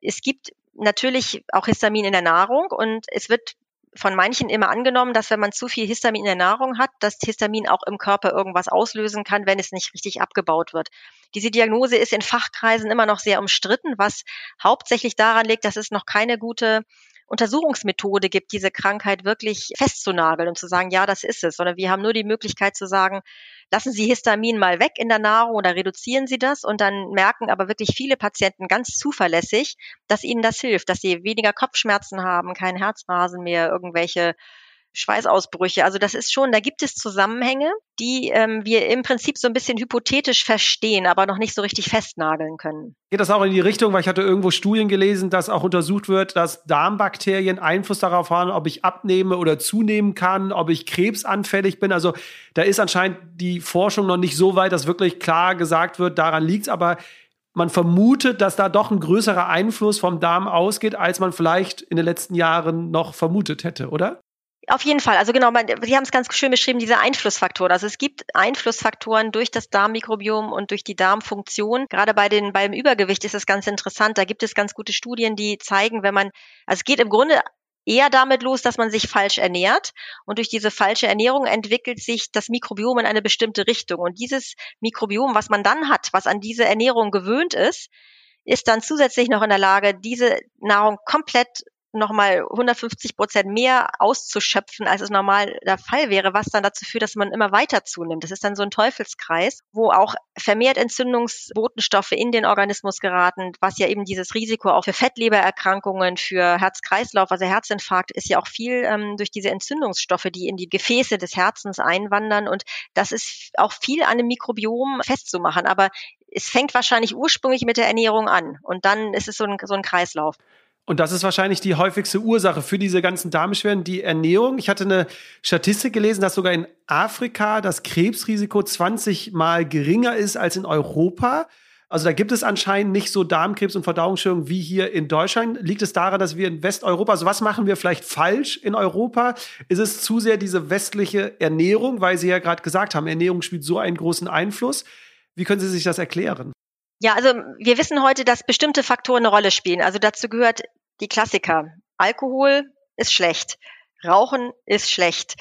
es gibt natürlich auch Histamin in der Nahrung und es wird von manchen immer angenommen, dass wenn man zu viel Histamin in der Nahrung hat, dass Histamin auch im Körper irgendwas auslösen kann, wenn es nicht richtig abgebaut wird. Diese Diagnose ist in Fachkreisen immer noch sehr umstritten, was hauptsächlich daran liegt, dass es noch keine gute Untersuchungsmethode gibt, diese Krankheit wirklich festzunageln und zu sagen, ja, das ist es, sondern wir haben nur die Möglichkeit zu sagen, lassen Sie Histamin mal weg in der Nahrung oder reduzieren Sie das und dann merken aber wirklich viele Patienten ganz zuverlässig, dass ihnen das hilft, dass sie weniger Kopfschmerzen haben, kein Herzrasen mehr, irgendwelche Schweißausbrüche. Also das ist schon, da gibt es Zusammenhänge, die ähm, wir im Prinzip so ein bisschen hypothetisch verstehen, aber noch nicht so richtig festnageln können. Geht das auch in die Richtung, weil ich hatte irgendwo Studien gelesen, dass auch untersucht wird, dass Darmbakterien Einfluss darauf haben, ob ich abnehme oder zunehmen kann, ob ich krebsanfällig bin. Also da ist anscheinend die Forschung noch nicht so weit, dass wirklich klar gesagt wird, daran liegt's, aber man vermutet, dass da doch ein größerer Einfluss vom Darm ausgeht, als man vielleicht in den letzten Jahren noch vermutet hätte, oder? Auf jeden Fall. Also genau, Sie haben es ganz schön beschrieben, diese Einflussfaktoren. Also es gibt Einflussfaktoren durch das Darmmikrobiom und durch die Darmfunktion. Gerade bei den, beim Übergewicht ist es ganz interessant. Da gibt es ganz gute Studien, die zeigen, wenn man, also es geht im Grunde eher damit los, dass man sich falsch ernährt. Und durch diese falsche Ernährung entwickelt sich das Mikrobiom in eine bestimmte Richtung. Und dieses Mikrobiom, was man dann hat, was an diese Ernährung gewöhnt ist, ist dann zusätzlich noch in der Lage, diese Nahrung komplett nochmal 150 Prozent mehr auszuschöpfen, als es normal der Fall wäre, was dann dazu führt, dass man immer weiter zunimmt. Das ist dann so ein Teufelskreis, wo auch vermehrt Entzündungsbotenstoffe in den Organismus geraten, was ja eben dieses Risiko auch für Fettlebererkrankungen, für Herz-Kreislauf, also Herzinfarkt, ist ja auch viel ähm, durch diese Entzündungsstoffe, die in die Gefäße des Herzens einwandern. Und das ist auch viel an dem Mikrobiom festzumachen. Aber es fängt wahrscheinlich ursprünglich mit der Ernährung an und dann ist es so ein, so ein Kreislauf. Und das ist wahrscheinlich die häufigste Ursache für diese ganzen Darmbeschwerden, die Ernährung. Ich hatte eine Statistik gelesen, dass sogar in Afrika das Krebsrisiko 20 mal geringer ist als in Europa. Also da gibt es anscheinend nicht so Darmkrebs und Verdauungsstörungen wie hier in Deutschland. Liegt es daran, dass wir in Westeuropa, also was machen wir vielleicht falsch in Europa? Ist es zu sehr diese westliche Ernährung, weil Sie ja gerade gesagt haben, Ernährung spielt so einen großen Einfluss. Wie können Sie sich das erklären? Ja, also wir wissen heute, dass bestimmte Faktoren eine Rolle spielen. Also dazu gehört die Klassiker. Alkohol ist schlecht. Rauchen ist schlecht.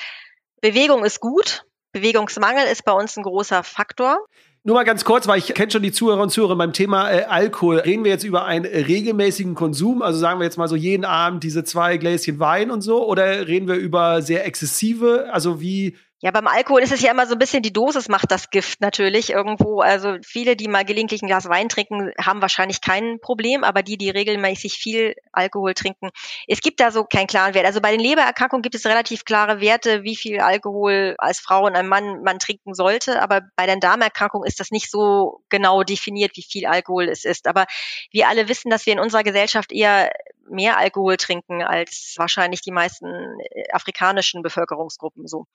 Bewegung ist gut. Bewegungsmangel ist bei uns ein großer Faktor. Nur mal ganz kurz, weil ich kenne schon die Zuhörer und Zuhörer beim Thema äh, Alkohol. Reden wir jetzt über einen regelmäßigen Konsum, also sagen wir jetzt mal so jeden Abend diese zwei Gläschen Wein und so, oder reden wir über sehr exzessive, also wie ja, beim Alkohol ist es ja immer so ein bisschen die Dosis macht das Gift natürlich irgendwo. Also viele, die mal gelegentlich ein Glas Wein trinken, haben wahrscheinlich kein Problem, aber die, die regelmäßig viel Alkohol trinken, es gibt da so keinen klaren Wert. Also bei den Lebererkrankungen gibt es relativ klare Werte, wie viel Alkohol als Frau und ein Mann man trinken sollte, aber bei den Darmerkrankungen ist das nicht so genau definiert, wie viel Alkohol es ist. Aber wir alle wissen, dass wir in unserer Gesellschaft eher mehr Alkohol trinken als wahrscheinlich die meisten afrikanischen Bevölkerungsgruppen so.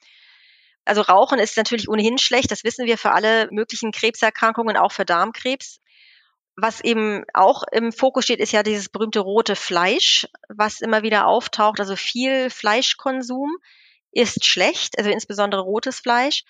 Also Rauchen ist natürlich ohnehin schlecht, das wissen wir für alle möglichen Krebserkrankungen, auch für Darmkrebs. Was eben auch im Fokus steht, ist ja dieses berühmte rote Fleisch, was immer wieder auftaucht. Also viel Fleischkonsum ist schlecht, also insbesondere rotes Fleisch.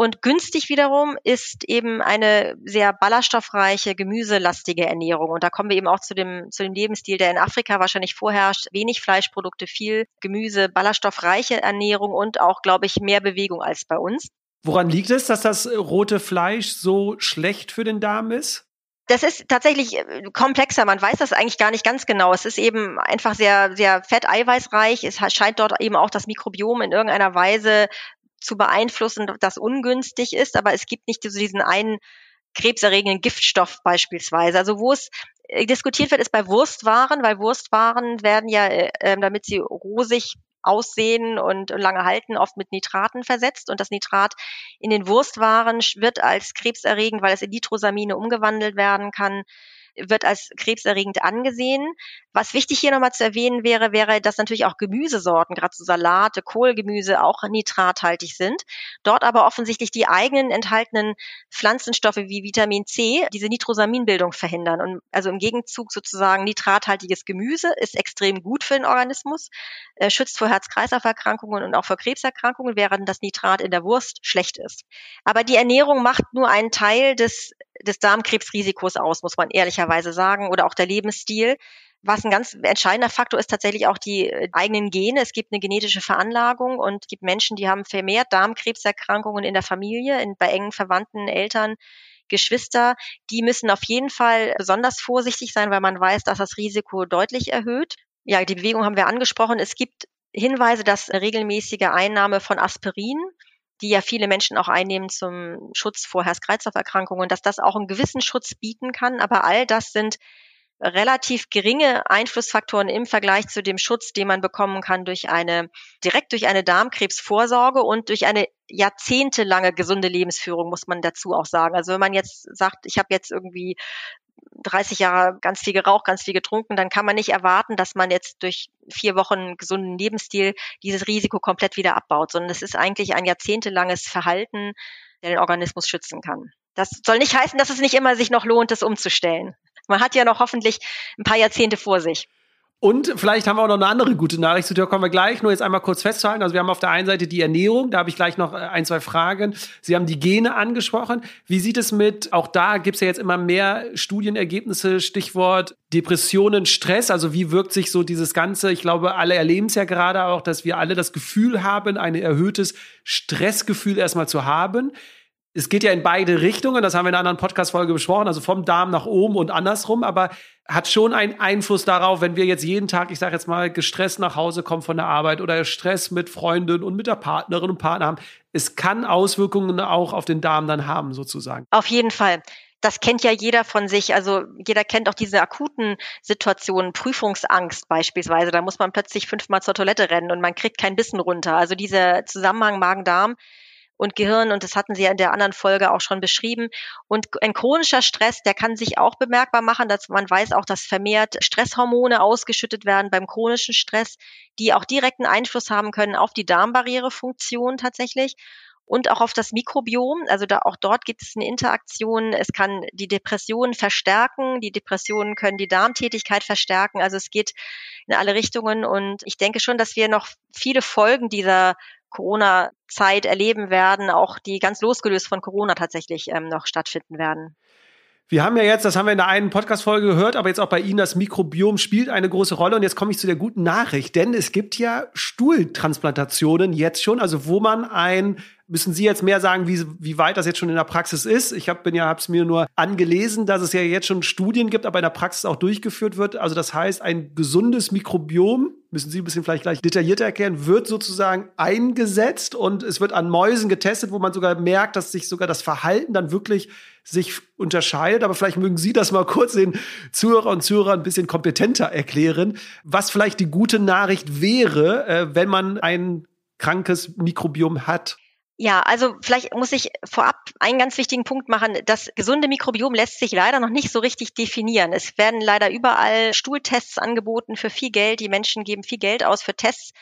Und günstig wiederum ist eben eine sehr ballaststoffreiche, gemüselastige Ernährung. Und da kommen wir eben auch zu dem, zu dem Lebensstil, der in Afrika wahrscheinlich vorherrscht. Wenig Fleischprodukte, viel Gemüse, ballaststoffreiche Ernährung und auch, glaube ich, mehr Bewegung als bei uns. Woran liegt es, dass das rote Fleisch so schlecht für den Darm ist? Das ist tatsächlich äh, komplexer. Man weiß das eigentlich gar nicht ganz genau. Es ist eben einfach sehr, sehr fett-eiweißreich. Es scheint dort eben auch das Mikrobiom in irgendeiner Weise zu beeinflussen, das ungünstig ist, aber es gibt nicht diesen einen krebserregenden Giftstoff beispielsweise. Also wo es äh, diskutiert wird, ist bei Wurstwaren, weil Wurstwaren werden ja, äh, ähm, damit sie rosig aussehen und lange halten, oft mit Nitraten versetzt. Und das Nitrat in den Wurstwaren wird als krebserregend, weil es in Nitrosamine umgewandelt werden kann, wird als krebserregend angesehen. Was wichtig hier nochmal zu erwähnen wäre, wäre, dass natürlich auch Gemüsesorten, gerade so Salate, Kohlgemüse, auch nitrathaltig sind. Dort aber offensichtlich die eigenen enthaltenen Pflanzenstoffe wie Vitamin C diese Nitrosaminbildung verhindern. Und also im Gegenzug sozusagen nitrathaltiges Gemüse ist extrem gut für den Organismus, äh, schützt vor Herz-Kreislauf-Erkrankungen und auch vor Krebserkrankungen, während das Nitrat in der Wurst schlecht ist. Aber die Ernährung macht nur einen Teil des des Darmkrebsrisikos aus, muss man ehrlicherweise sagen, oder auch der Lebensstil. Was ein ganz entscheidender Faktor ist tatsächlich auch die äh, eigenen Gene. Es gibt eine genetische Veranlagung und es gibt Menschen, die haben vermehrt Darmkrebserkrankungen in der Familie, in, bei engen Verwandten, Eltern, Geschwister. Die müssen auf jeden Fall besonders vorsichtig sein, weil man weiß, dass das Risiko deutlich erhöht. Ja, die Bewegung haben wir angesprochen. Es gibt Hinweise, dass regelmäßige Einnahme von Aspirin die ja viele Menschen auch einnehmen zum Schutz vor Herz-Kreislauf-Erkrankungen, dass das auch einen gewissen Schutz bieten kann. Aber all das sind relativ geringe Einflussfaktoren im Vergleich zu dem Schutz, den man bekommen kann durch eine, direkt durch eine Darmkrebsvorsorge und durch eine jahrzehntelange gesunde Lebensführung, muss man dazu auch sagen. Also wenn man jetzt sagt, ich habe jetzt irgendwie 30 Jahre ganz viel geraucht, ganz viel getrunken, dann kann man nicht erwarten, dass man jetzt durch vier Wochen gesunden Lebensstil dieses Risiko komplett wieder abbaut, sondern es ist eigentlich ein jahrzehntelanges Verhalten, der den Organismus schützen kann. Das soll nicht heißen, dass es nicht immer sich noch lohnt, das umzustellen. Man hat ja noch hoffentlich ein paar Jahrzehnte vor sich. Und vielleicht haben wir auch noch eine andere gute Nachricht, zu der kommen wir gleich. Nur jetzt einmal kurz festhalten. Also wir haben auf der einen Seite die Ernährung, da habe ich gleich noch äh, ein, zwei Fragen. Sie haben die Gene angesprochen. Wie sieht es mit, auch da gibt es ja jetzt immer mehr Studienergebnisse, Stichwort Depressionen, Stress. Also wie wirkt sich so dieses Ganze, ich glaube, alle erleben es ja gerade auch, dass wir alle das Gefühl haben, ein erhöhtes Stressgefühl erstmal zu haben es geht ja in beide Richtungen, das haben wir in einer anderen Podcast-Folge besprochen, also vom Darm nach oben und andersrum, aber hat schon einen Einfluss darauf, wenn wir jetzt jeden Tag, ich sage jetzt mal, gestresst nach Hause kommen von der Arbeit oder Stress mit Freunden und mit der Partnerin und Partner haben. Es kann Auswirkungen auch auf den Darm dann haben, sozusagen. Auf jeden Fall das kennt ja jeder von sich. Also jeder kennt auch diese akuten Situationen, Prüfungsangst beispielsweise. Da muss man plötzlich fünfmal zur Toilette rennen und man kriegt kein Bissen runter. Also dieser Zusammenhang Magen-Darm und Gehirn. Und das hatten Sie ja in der anderen Folge auch schon beschrieben. Und ein chronischer Stress, der kann sich auch bemerkbar machen, dass man weiß auch, dass vermehrt Stresshormone ausgeschüttet werden beim chronischen Stress, die auch direkten Einfluss haben können auf die Darmbarrierefunktion tatsächlich und auch auf das Mikrobiom. Also da auch dort gibt es eine Interaktion. Es kann die Depressionen verstärken. Die Depressionen können die Darmtätigkeit verstärken. Also es geht in alle Richtungen. Und ich denke schon, dass wir noch viele Folgen dieser Corona-Zeit erleben werden, auch die ganz losgelöst von Corona tatsächlich ähm, noch stattfinden werden. Wir haben ja jetzt, das haben wir in der einen Podcast-Folge gehört, aber jetzt auch bei Ihnen, das Mikrobiom spielt eine große Rolle. Und jetzt komme ich zu der guten Nachricht, denn es gibt ja Stuhltransplantationen jetzt schon, also wo man ein müssen Sie jetzt mehr sagen, wie, wie weit das jetzt schon in der Praxis ist? Ich hab, bin ja, habe es mir nur angelesen, dass es ja jetzt schon Studien gibt, aber in der Praxis auch durchgeführt wird. Also das heißt, ein gesundes Mikrobiom, müssen Sie ein bisschen vielleicht gleich detaillierter erklären, wird sozusagen eingesetzt und es wird an Mäusen getestet, wo man sogar merkt, dass sich sogar das Verhalten dann wirklich sich unterscheidet. Aber vielleicht mögen Sie das mal kurz den Zuhörer und Zuhörern ein bisschen kompetenter erklären, was vielleicht die gute Nachricht wäre, äh, wenn man ein krankes Mikrobiom hat. Ja, also vielleicht muss ich vorab einen ganz wichtigen Punkt machen. Das gesunde Mikrobiom lässt sich leider noch nicht so richtig definieren. Es werden leider überall Stuhltests angeboten für viel Geld. Die Menschen geben viel Geld aus für Tests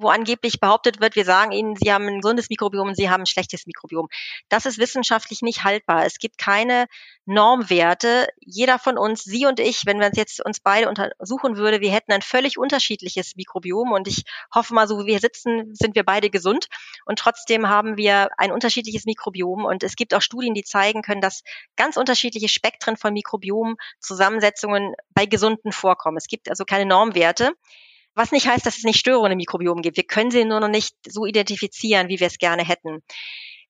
wo angeblich behauptet wird, wir sagen ihnen, sie haben ein gesundes Mikrobiom und sie haben ein schlechtes Mikrobiom. Das ist wissenschaftlich nicht haltbar. Es gibt keine Normwerte. Jeder von uns, Sie und ich, wenn wir uns jetzt uns beide untersuchen würde, wir hätten ein völlig unterschiedliches Mikrobiom und ich hoffe mal, so wie wir sitzen, sind wir beide gesund und trotzdem haben wir ein unterschiedliches Mikrobiom und es gibt auch Studien, die zeigen können, dass ganz unterschiedliche Spektren von Mikrobiom Zusammensetzungen bei Gesunden vorkommen. Es gibt also keine Normwerte. Was nicht heißt, dass es nicht Störungen im Mikrobiom gibt. Wir können sie nur noch nicht so identifizieren, wie wir es gerne hätten.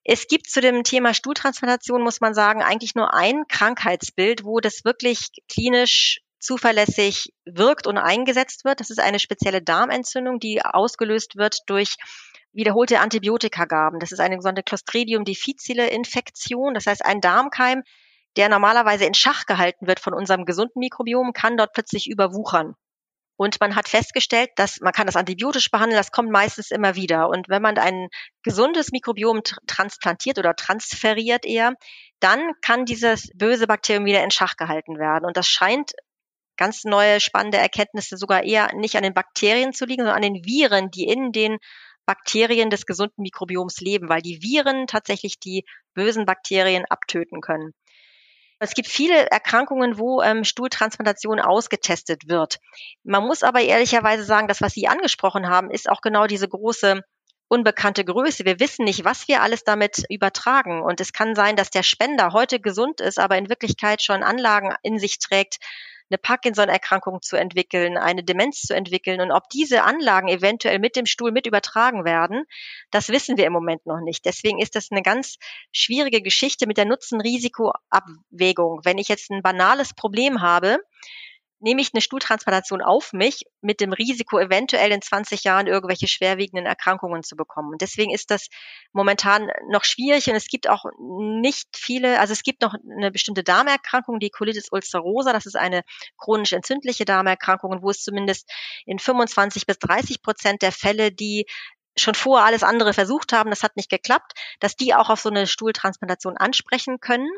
Es gibt zu dem Thema Stuhltransplantation, muss man sagen, eigentlich nur ein Krankheitsbild, wo das wirklich klinisch zuverlässig wirkt und eingesetzt wird. Das ist eine spezielle Darmentzündung, die ausgelöst wird durch wiederholte Antibiotikagaben. Das ist eine sogenannte Clostridium difficile Infektion. Das heißt, ein Darmkeim, der normalerweise in Schach gehalten wird von unserem gesunden Mikrobiom, kann dort plötzlich überwuchern. Und man hat festgestellt, dass man kann das antibiotisch behandeln, das kommt meistens immer wieder. Und wenn man ein gesundes Mikrobiom transplantiert oder transferiert eher, dann kann dieses böse Bakterium wieder in Schach gehalten werden. Und das scheint ganz neue spannende Erkenntnisse sogar eher nicht an den Bakterien zu liegen, sondern an den Viren, die in den Bakterien des gesunden Mikrobioms leben, weil die Viren tatsächlich die bösen Bakterien abtöten können. Es gibt viele Erkrankungen, wo ähm, Stuhltransplantation ausgetestet wird. Man muss aber ehrlicherweise sagen, das, was Sie angesprochen haben, ist auch genau diese große unbekannte Größe. Wir wissen nicht, was wir alles damit übertragen. Und es kann sein, dass der Spender heute gesund ist, aber in Wirklichkeit schon Anlagen in sich trägt, eine Parkinson-Erkrankung zu entwickeln, eine Demenz zu entwickeln. Und ob diese Anlagen eventuell mit dem Stuhl mit übertragen werden, das wissen wir im Moment noch nicht. Deswegen ist das eine ganz schwierige Geschichte mit der Nutzen-Risiko-Abwägung. Wenn ich jetzt ein banales Problem habe, nehme ich eine Stuhltransplantation auf mich mit dem Risiko, eventuell in 20 Jahren irgendwelche schwerwiegenden Erkrankungen zu bekommen. Und deswegen ist das momentan noch schwierig und es gibt auch nicht viele, also es gibt noch eine bestimmte Darmerkrankung, die Colitis ulcerosa, das ist eine chronisch entzündliche Darmerkrankung, wo es zumindest in 25 bis 30 Prozent der Fälle, die schon vorher alles andere versucht haben, das hat nicht geklappt, dass die auch auf so eine Stuhltransplantation ansprechen können.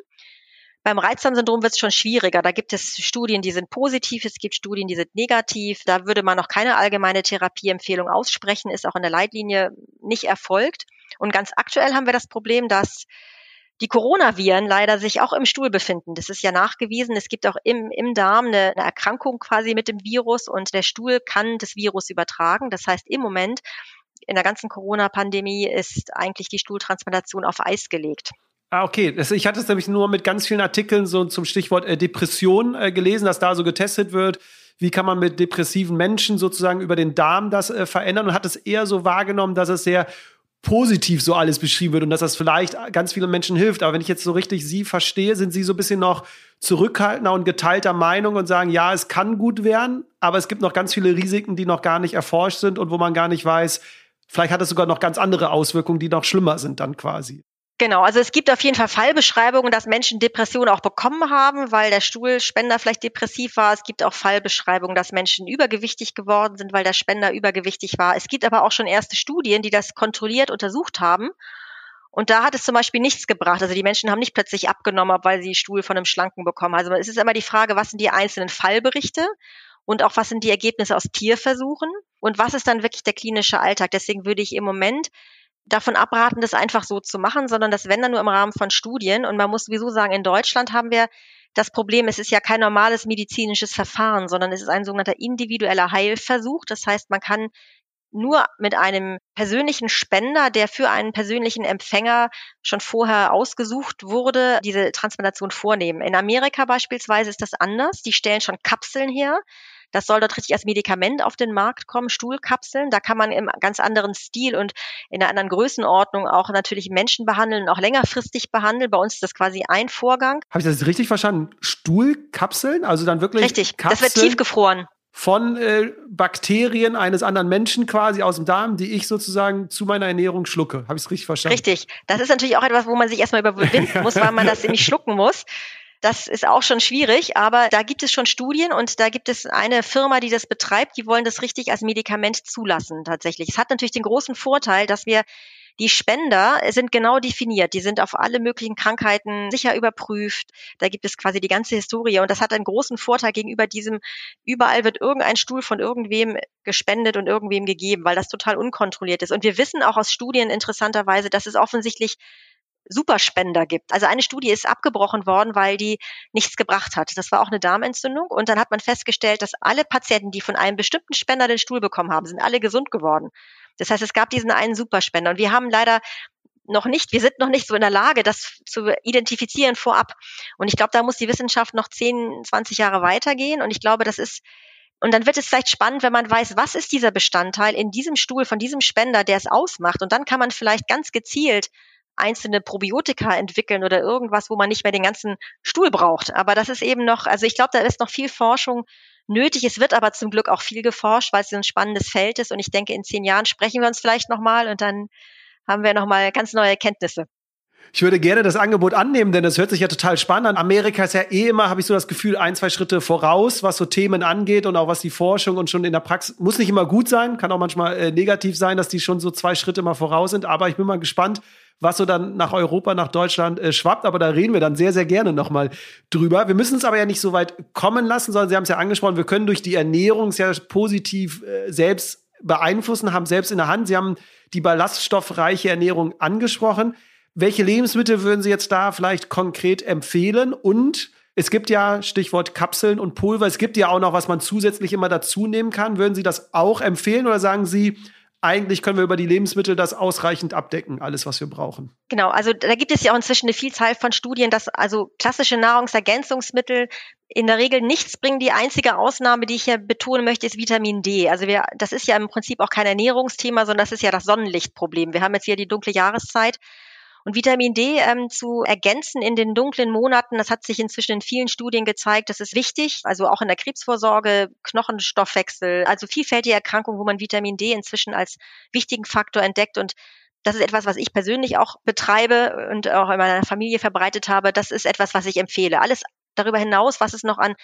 Beim Reizdarmsyndrom wird es schon schwieriger. Da gibt es Studien, die sind positiv, es gibt Studien, die sind negativ. Da würde man noch keine allgemeine Therapieempfehlung aussprechen, ist auch in der Leitlinie nicht erfolgt. Und ganz aktuell haben wir das Problem, dass die Coronaviren leider sich auch im Stuhl befinden. Das ist ja nachgewiesen. Es gibt auch im, im Darm eine, eine Erkrankung quasi mit dem Virus und der Stuhl kann das Virus übertragen. Das heißt, im Moment in der ganzen Corona-Pandemie ist eigentlich die Stuhltransplantation auf Eis gelegt. Ah, okay. Das, ich hatte es nämlich nur mit ganz vielen Artikeln so zum Stichwort äh, Depression äh, gelesen, dass da so getestet wird, wie kann man mit depressiven Menschen sozusagen über den Darm das äh, verändern und hat es eher so wahrgenommen, dass es sehr positiv so alles beschrieben wird und dass das vielleicht ganz vielen Menschen hilft. Aber wenn ich jetzt so richtig Sie verstehe, sind Sie so ein bisschen noch zurückhaltender und geteilter Meinung und sagen, ja, es kann gut werden, aber es gibt noch ganz viele Risiken, die noch gar nicht erforscht sind und wo man gar nicht weiß, vielleicht hat es sogar noch ganz andere Auswirkungen, die noch schlimmer sind dann quasi. Genau, also es gibt auf jeden Fall Fallbeschreibungen, dass Menschen Depressionen auch bekommen haben, weil der Stuhlspender vielleicht depressiv war. Es gibt auch Fallbeschreibungen, dass Menschen übergewichtig geworden sind, weil der Spender übergewichtig war. Es gibt aber auch schon erste Studien, die das kontrolliert untersucht haben. Und da hat es zum Beispiel nichts gebracht. Also die Menschen haben nicht plötzlich abgenommen, weil sie Stuhl von einem Schlanken bekommen. Also es ist immer die Frage, was sind die einzelnen Fallberichte und auch was sind die Ergebnisse aus Tierversuchen und was ist dann wirklich der klinische Alltag. Deswegen würde ich im Moment davon abraten, das einfach so zu machen, sondern das wenn dann nur im Rahmen von Studien. Und man muss sowieso sagen, in Deutschland haben wir das Problem, es ist ja kein normales medizinisches Verfahren, sondern es ist ein sogenannter individueller Heilversuch. Das heißt, man kann nur mit einem persönlichen Spender, der für einen persönlichen Empfänger schon vorher ausgesucht wurde, diese Transplantation vornehmen. In Amerika beispielsweise ist das anders. Die stellen schon Kapseln her. Das soll dort richtig als Medikament auf den Markt kommen, Stuhlkapseln. Da kann man im ganz anderen Stil und in einer anderen Größenordnung auch natürlich Menschen behandeln, auch längerfristig behandeln. Bei uns ist das quasi ein Vorgang. Habe ich das richtig verstanden? Stuhlkapseln? Also dann wirklich Richtig, Kapseln das wird tiefgefroren von äh, Bakterien eines anderen Menschen quasi aus dem Darm, die ich sozusagen zu meiner Ernährung schlucke. Habe ich es richtig verstanden? Richtig. Das ist natürlich auch etwas, wo man sich erstmal überwinden muss, weil man das nämlich schlucken muss. Das ist auch schon schwierig, aber da gibt es schon Studien und da gibt es eine Firma, die das betreibt, die wollen das richtig als Medikament zulassen tatsächlich. Es hat natürlich den großen Vorteil, dass wir die Spender sind genau definiert. Die sind auf alle möglichen Krankheiten sicher überprüft. Da gibt es quasi die ganze Historie. Und das hat einen großen Vorteil gegenüber diesem, überall wird irgendein Stuhl von irgendwem gespendet und irgendwem gegeben, weil das total unkontrolliert ist. Und wir wissen auch aus Studien interessanterweise, dass es offensichtlich Superspender gibt. Also eine Studie ist abgebrochen worden, weil die nichts gebracht hat. Das war auch eine Darmentzündung. Und dann hat man festgestellt, dass alle Patienten, die von einem bestimmten Spender den Stuhl bekommen haben, sind alle gesund geworden. Das heißt, es gab diesen einen Superspender. Und wir haben leider noch nicht, wir sind noch nicht so in der Lage, das zu identifizieren vorab. Und ich glaube, da muss die Wissenschaft noch 10, 20 Jahre weitergehen. Und ich glaube, das ist und dann wird es vielleicht spannend, wenn man weiß, was ist dieser Bestandteil in diesem Stuhl von diesem Spender, der es ausmacht. Und dann kann man vielleicht ganz gezielt einzelne Probiotika entwickeln oder irgendwas, wo man nicht mehr den ganzen Stuhl braucht. Aber das ist eben noch, also ich glaube, da ist noch viel Forschung nötig. Es wird aber zum Glück auch viel geforscht, weil es ein spannendes Feld ist. Und ich denke, in zehn Jahren sprechen wir uns vielleicht nochmal und dann haben wir nochmal ganz neue Erkenntnisse. Ich würde gerne das Angebot annehmen, denn es hört sich ja total spannend an. Amerika ist ja eh immer, habe ich so das Gefühl, ein, zwei Schritte voraus, was so Themen angeht und auch was die Forschung und schon in der Praxis, muss nicht immer gut sein, kann auch manchmal äh, negativ sein, dass die schon so zwei Schritte mal voraus sind. Aber ich bin mal gespannt, was so dann nach Europa, nach Deutschland äh, schwappt. Aber da reden wir dann sehr, sehr gerne nochmal drüber. Wir müssen es aber ja nicht so weit kommen lassen, sondern Sie haben es ja angesprochen, wir können durch die Ernährung sehr positiv äh, selbst beeinflussen, haben selbst in der Hand. Sie haben die ballaststoffreiche Ernährung angesprochen. Welche Lebensmittel würden Sie jetzt da vielleicht konkret empfehlen? Und es gibt ja Stichwort Kapseln und Pulver. Es gibt ja auch noch, was man zusätzlich immer dazu nehmen kann. Würden Sie das auch empfehlen oder sagen Sie, eigentlich können wir über die Lebensmittel das ausreichend abdecken, alles, was wir brauchen. Genau, also da gibt es ja auch inzwischen eine Vielzahl von Studien, dass also klassische Nahrungsergänzungsmittel in der Regel nichts bringen. Die einzige Ausnahme, die ich hier betonen möchte, ist Vitamin D. Also wir, das ist ja im Prinzip auch kein Ernährungsthema, sondern das ist ja das Sonnenlichtproblem. Wir haben jetzt hier die dunkle Jahreszeit. Und Vitamin D ähm, zu ergänzen in den dunklen Monaten, das hat sich inzwischen in vielen Studien gezeigt, das ist wichtig, also auch in der Krebsvorsorge, Knochenstoffwechsel, also vielfältige Erkrankungen, wo man Vitamin D inzwischen als wichtigen Faktor entdeckt und das ist etwas, was ich persönlich auch betreibe und auch in meiner Familie verbreitet habe. Das ist etwas, was ich empfehle. Alles darüber hinaus, was es noch an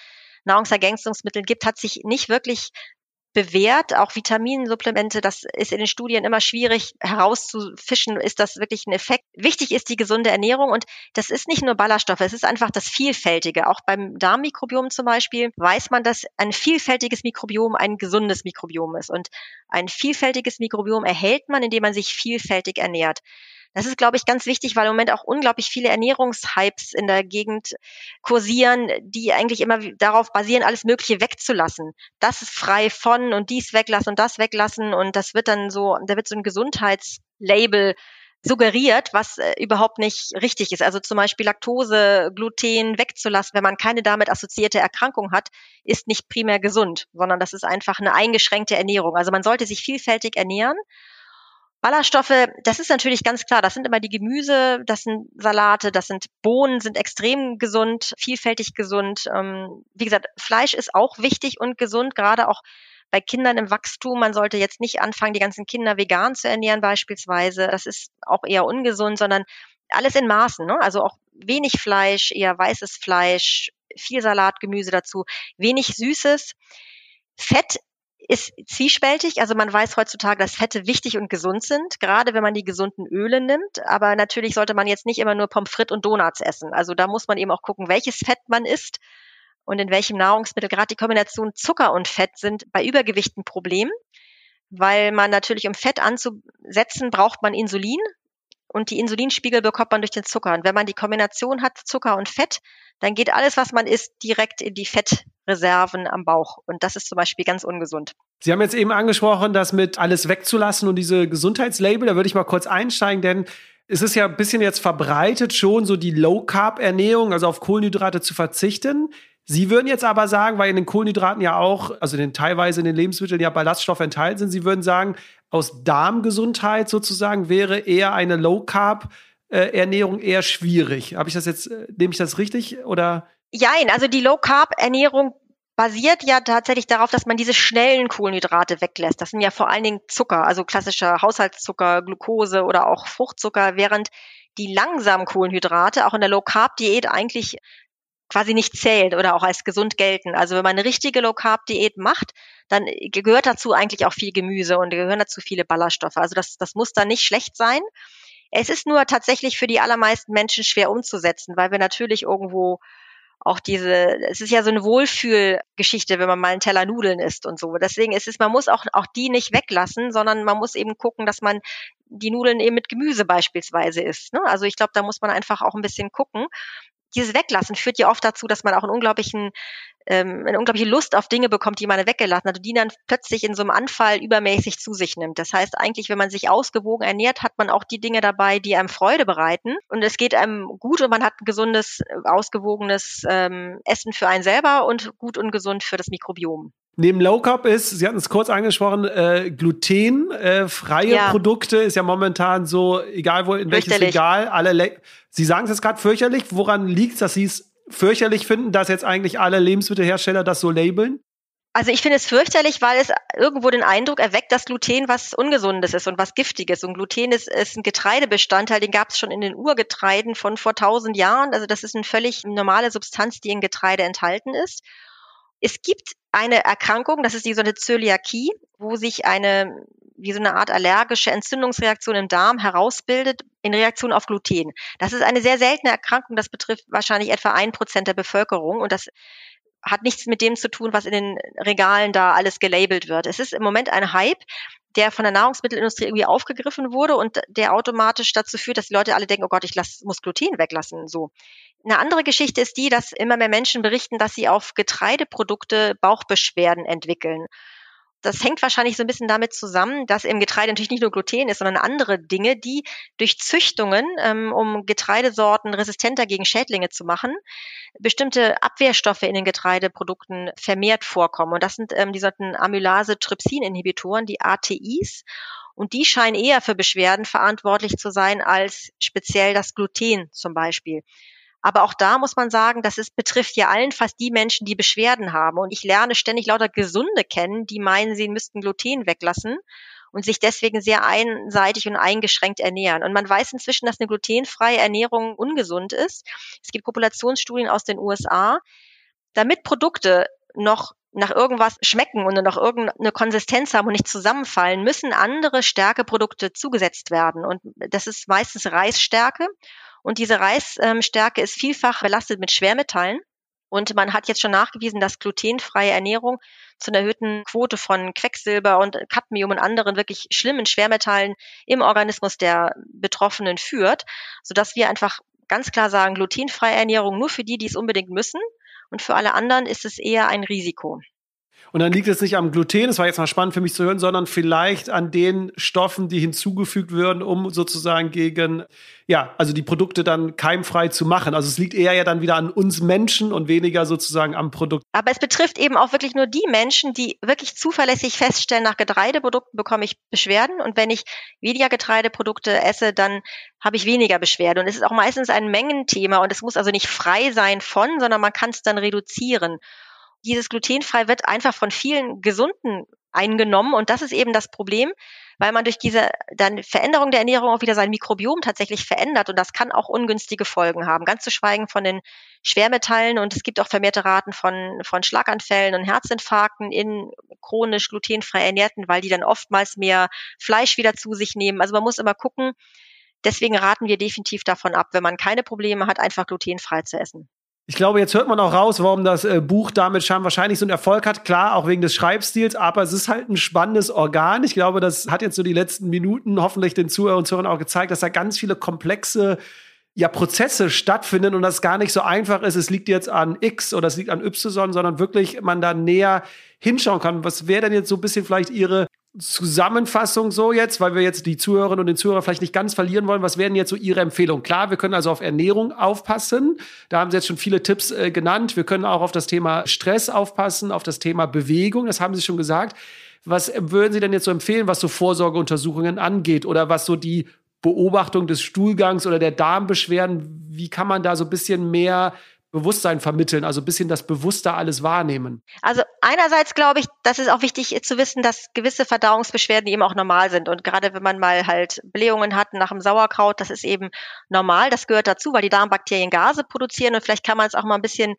Nahrungsergänzungsmitteln gibt, hat sich nicht wirklich bewährt, auch Vitaminsupplemente, das ist in den Studien immer schwierig herauszufischen, ist das wirklich ein Effekt. Wichtig ist die gesunde Ernährung und das ist nicht nur Ballaststoffe, es ist einfach das Vielfältige. Auch beim Darmmikrobiom zum Beispiel weiß man, dass ein vielfältiges Mikrobiom ein gesundes Mikrobiom ist und ein vielfältiges Mikrobiom erhält man, indem man sich vielfältig ernährt. Das ist, glaube ich, ganz wichtig, weil im Moment auch unglaublich viele Ernährungshypes in der Gegend kursieren, die eigentlich immer darauf basieren, alles Mögliche wegzulassen. Das ist frei von und dies weglassen und das weglassen und das wird dann so, da wird so ein Gesundheitslabel suggeriert, was äh, überhaupt nicht richtig ist. Also zum Beispiel Laktose, Gluten wegzulassen, wenn man keine damit assoziierte Erkrankung hat, ist nicht primär gesund, sondern das ist einfach eine eingeschränkte Ernährung. Also man sollte sich vielfältig ernähren Ballaststoffe, das ist natürlich ganz klar, das sind immer die Gemüse, das sind Salate, das sind Bohnen, sind extrem gesund, vielfältig gesund. Ähm, wie gesagt, Fleisch ist auch wichtig und gesund, gerade auch bei Kindern im Wachstum. Man sollte jetzt nicht anfangen, die ganzen Kinder vegan zu ernähren beispielsweise. Das ist auch eher ungesund, sondern alles in Maßen. Ne? Also auch wenig Fleisch, eher weißes Fleisch, viel Salat, Gemüse dazu, wenig Süßes. Fett ist zwiespältig. Also man weiß heutzutage, dass Fette wichtig und gesund sind, gerade wenn man die gesunden Öle nimmt. Aber natürlich sollte man jetzt nicht immer nur Pommes frites und Donuts essen. Also da muss man eben auch gucken, welches Fett man isst und in welchem Nahrungsmittel. Gerade die Kombination Zucker und Fett sind bei Übergewicht ein Problem, weil man natürlich, um Fett anzusetzen, braucht man Insulin. Und die Insulinspiegel bekommt man durch den Zucker. Und wenn man die Kombination hat, Zucker und Fett, dann geht alles, was man isst, direkt in die Fettreserven am Bauch. Und das ist zum Beispiel ganz ungesund. Sie haben jetzt eben angesprochen, das mit alles wegzulassen und diese Gesundheitslabel. Da würde ich mal kurz einsteigen, denn es ist ja ein bisschen jetzt verbreitet schon so die Low-Carb-Ernährung, also auf Kohlenhydrate zu verzichten. Sie würden jetzt aber sagen, weil in den Kohlenhydraten ja auch, also in den, teilweise in den Lebensmitteln ja Ballaststoffe enthalten sind, Sie würden sagen, aus Darmgesundheit sozusagen wäre eher eine Low Carb äh, Ernährung eher schwierig. Habe ich das jetzt, äh, nehme ich das richtig oder? Jein, also die Low Carb Ernährung basiert ja tatsächlich darauf, dass man diese schnellen Kohlenhydrate weglässt. Das sind ja vor allen Dingen Zucker, also klassischer Haushaltszucker, Glucose oder auch Fruchtzucker, während die langsamen Kohlenhydrate auch in der Low Carb Diät eigentlich quasi nicht zählt oder auch als gesund gelten. Also wenn man eine richtige Low Carb Diät macht, dann gehört dazu eigentlich auch viel Gemüse und gehören dazu viele Ballaststoffe. Also das, das muss dann nicht schlecht sein. Es ist nur tatsächlich für die allermeisten Menschen schwer umzusetzen, weil wir natürlich irgendwo auch diese, es ist ja so eine Wohlfühlgeschichte, wenn man mal einen Teller Nudeln isst und so. Deswegen ist es, man muss auch, auch die nicht weglassen, sondern man muss eben gucken, dass man die Nudeln eben mit Gemüse beispielsweise isst. Ne? Also ich glaube, da muss man einfach auch ein bisschen gucken dieses Weglassen führt ja oft dazu, dass man auch einen unglaublichen, ähm, eine unglaubliche Lust auf Dinge bekommt, die man weggelassen hat und die dann plötzlich in so einem Anfall übermäßig zu sich nimmt. Das heißt eigentlich, wenn man sich ausgewogen ernährt, hat man auch die Dinge dabei, die einem Freude bereiten und es geht einem gut und man hat ein gesundes, ausgewogenes ähm, Essen für einen selber und gut und gesund für das Mikrobiom. Neben Low Carb ist, Sie hatten es kurz angesprochen, äh, glutenfreie äh, ja. Produkte ist ja momentan so, egal wo, in welches Regal, alle. Le Sie sagen es jetzt gerade fürchterlich. Woran liegt es, dass Sie es fürchterlich finden, dass jetzt eigentlich alle Lebensmittelhersteller das so labeln? Also ich finde es fürchterlich, weil es irgendwo den Eindruck erweckt, dass Gluten was Ungesundes ist und was Giftiges. Und Gluten ist, ist ein Getreidebestandteil, den gab es schon in den Urgetreiden von vor tausend Jahren. Also das ist eine völlig normale Substanz, die in Getreide enthalten ist. Es gibt eine Erkrankung, das ist die sogenannte Zöliakie, wo sich eine wie so eine Art allergische Entzündungsreaktion im Darm herausbildet in Reaktion auf Gluten. Das ist eine sehr seltene Erkrankung, das betrifft wahrscheinlich etwa ein Prozent der Bevölkerung und das hat nichts mit dem zu tun, was in den Regalen da alles gelabelt wird. Es ist im Moment ein Hype, der von der Nahrungsmittelindustrie irgendwie aufgegriffen wurde und der automatisch dazu führt, dass die Leute alle denken, oh Gott, ich lass, muss Gluten weglassen. So. Eine andere Geschichte ist die, dass immer mehr Menschen berichten, dass sie auf Getreideprodukte Bauchbeschwerden entwickeln. Das hängt wahrscheinlich so ein bisschen damit zusammen, dass im Getreide natürlich nicht nur Gluten ist, sondern andere Dinge, die durch Züchtungen, ähm, um Getreidesorten resistenter gegen Schädlinge zu machen, bestimmte Abwehrstoffe in den Getreideprodukten vermehrt vorkommen. Und das sind ähm, die sogenannten Amylase-Trypsin-Inhibitoren, die ATIs. Und die scheinen eher für Beschwerden verantwortlich zu sein als speziell das Gluten zum Beispiel. Aber auch da muss man sagen, das ist, betrifft ja allenfalls die Menschen, die Beschwerden haben. Und ich lerne ständig lauter Gesunde kennen, die meinen, sie müssten Gluten weglassen und sich deswegen sehr einseitig und eingeschränkt ernähren. Und man weiß inzwischen, dass eine glutenfreie Ernährung ungesund ist. Es gibt Populationsstudien aus den USA. Damit Produkte noch nach irgendwas schmecken und noch irgendeine Konsistenz haben und nicht zusammenfallen, müssen andere Stärkeprodukte zugesetzt werden. Und das ist meistens Reisstärke. Und diese Reisstärke ist vielfach belastet mit Schwermetallen. Und man hat jetzt schon nachgewiesen, dass glutenfreie Ernährung zu einer erhöhten Quote von Quecksilber und Cadmium und anderen wirklich schlimmen Schwermetallen im Organismus der Betroffenen führt, sodass wir einfach ganz klar sagen, glutenfreie Ernährung nur für die, die es unbedingt müssen. Und für alle anderen ist es eher ein Risiko. Und dann liegt es nicht am Gluten, das war jetzt mal spannend für mich zu hören, sondern vielleicht an den Stoffen, die hinzugefügt würden, um sozusagen gegen, ja, also die Produkte dann keimfrei zu machen. Also es liegt eher ja dann wieder an uns Menschen und weniger sozusagen am Produkt. Aber es betrifft eben auch wirklich nur die Menschen, die wirklich zuverlässig feststellen, nach Getreideprodukten bekomme ich Beschwerden und wenn ich weniger Getreideprodukte esse, dann habe ich weniger Beschwerden. Und es ist auch meistens ein Mengenthema und es muss also nicht frei sein von, sondern man kann es dann reduzieren dieses glutenfrei wird einfach von vielen Gesunden eingenommen und das ist eben das Problem, weil man durch diese dann Veränderung der Ernährung auch wieder sein Mikrobiom tatsächlich verändert und das kann auch ungünstige Folgen haben. Ganz zu schweigen von den Schwermetallen und es gibt auch vermehrte Raten von, von Schlaganfällen und Herzinfarkten in chronisch glutenfrei Ernährten, weil die dann oftmals mehr Fleisch wieder zu sich nehmen. Also man muss immer gucken. Deswegen raten wir definitiv davon ab, wenn man keine Probleme hat, einfach glutenfrei zu essen. Ich glaube, jetzt hört man auch raus, warum das äh, Buch damit schon wahrscheinlich so einen Erfolg hat. Klar, auch wegen des Schreibstils, aber es ist halt ein spannendes Organ. Ich glaube, das hat jetzt so die letzten Minuten hoffentlich den Zuhörern und Zuhörern auch gezeigt, dass da ganz viele komplexe ja, Prozesse stattfinden und das gar nicht so einfach ist, es liegt jetzt an X oder es liegt an Y, sondern wirklich man da näher hinschauen kann. Was wäre denn jetzt so ein bisschen vielleicht Ihre Zusammenfassung so jetzt, weil wir jetzt die Zuhörerinnen und den Zuhörer vielleicht nicht ganz verlieren wollen. Was wären jetzt so Ihre Empfehlungen? Klar, wir können also auf Ernährung aufpassen. Da haben Sie jetzt schon viele Tipps äh, genannt. Wir können auch auf das Thema Stress aufpassen, auf das Thema Bewegung. Das haben Sie schon gesagt. Was würden Sie denn jetzt so empfehlen, was so Vorsorgeuntersuchungen angeht oder was so die Beobachtung des Stuhlgangs oder der Darmbeschwerden? Wie kann man da so ein bisschen mehr Bewusstsein vermitteln, also ein bisschen das Bewusster alles wahrnehmen? Also einerseits glaube ich, das ist auch wichtig zu wissen, dass gewisse Verdauungsbeschwerden eben auch normal sind. Und gerade wenn man mal halt Blähungen hat nach dem Sauerkraut, das ist eben normal, das gehört dazu, weil die Darmbakterien Gase produzieren und vielleicht kann man es auch mal ein bisschen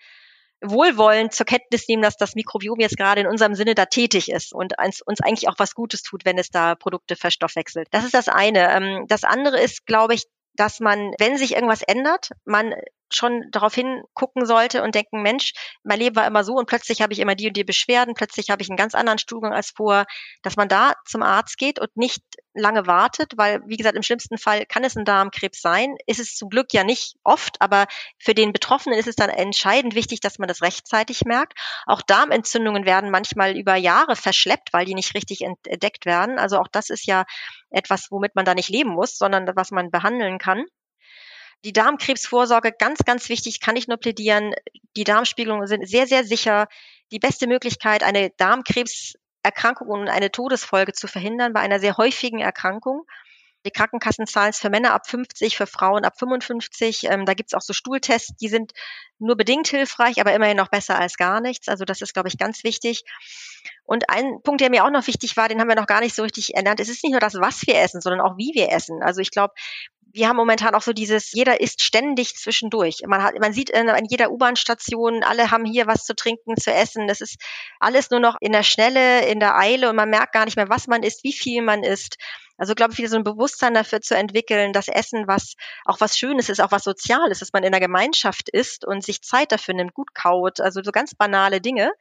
wohlwollend zur Kenntnis nehmen, dass das Mikrobiom jetzt gerade in unserem Sinne da tätig ist und uns eigentlich auch was Gutes tut, wenn es da Produkte verstoffwechselt. Das ist das eine. Ähm, das andere ist, glaube ich, dass man, wenn sich irgendwas ändert, man schon darauf hingucken sollte und denken, Mensch, mein Leben war immer so und plötzlich habe ich immer die und die Beschwerden, plötzlich habe ich einen ganz anderen Stuhlgang als vorher, dass man da zum Arzt geht und nicht lange wartet, weil, wie gesagt, im schlimmsten Fall kann es ein Darmkrebs sein. Ist es zum Glück ja nicht oft, aber für den Betroffenen ist es dann entscheidend wichtig, dass man das rechtzeitig merkt. Auch Darmentzündungen werden manchmal über Jahre verschleppt, weil die nicht richtig entdeckt werden. Also auch das ist ja etwas, womit man da nicht leben muss, sondern was man behandeln kann. Die Darmkrebsvorsorge, ganz, ganz wichtig, kann ich nur plädieren. Die Darmspiegelungen sind sehr, sehr sicher. Die beste Möglichkeit, eine Darmkrebserkrankung und eine Todesfolge zu verhindern bei einer sehr häufigen Erkrankung. Die Krankenkassen zahlen es für Männer ab 50, für Frauen ab 55. Ähm, da gibt es auch so Stuhltests, die sind nur bedingt hilfreich, aber immerhin noch besser als gar nichts. Also das ist, glaube ich, ganz wichtig. Und ein Punkt, der mir auch noch wichtig war, den haben wir noch gar nicht so richtig ernannt. Es ist nicht nur das, was wir essen, sondern auch wie wir essen. Also ich glaube, wir haben momentan auch so dieses, jeder isst ständig zwischendurch. Man hat, man sieht in jeder U-Bahn-Station, alle haben hier was zu trinken, zu essen. Das ist alles nur noch in der Schnelle, in der Eile und man merkt gar nicht mehr, was man isst, wie viel man isst. Also glaube ich, wieder so ein Bewusstsein dafür zu entwickeln, dass Essen was auch was Schönes ist, auch was Soziales, dass man in der Gemeinschaft isst und sich Zeit dafür nimmt, gut kaut. Also so ganz banale Dinge,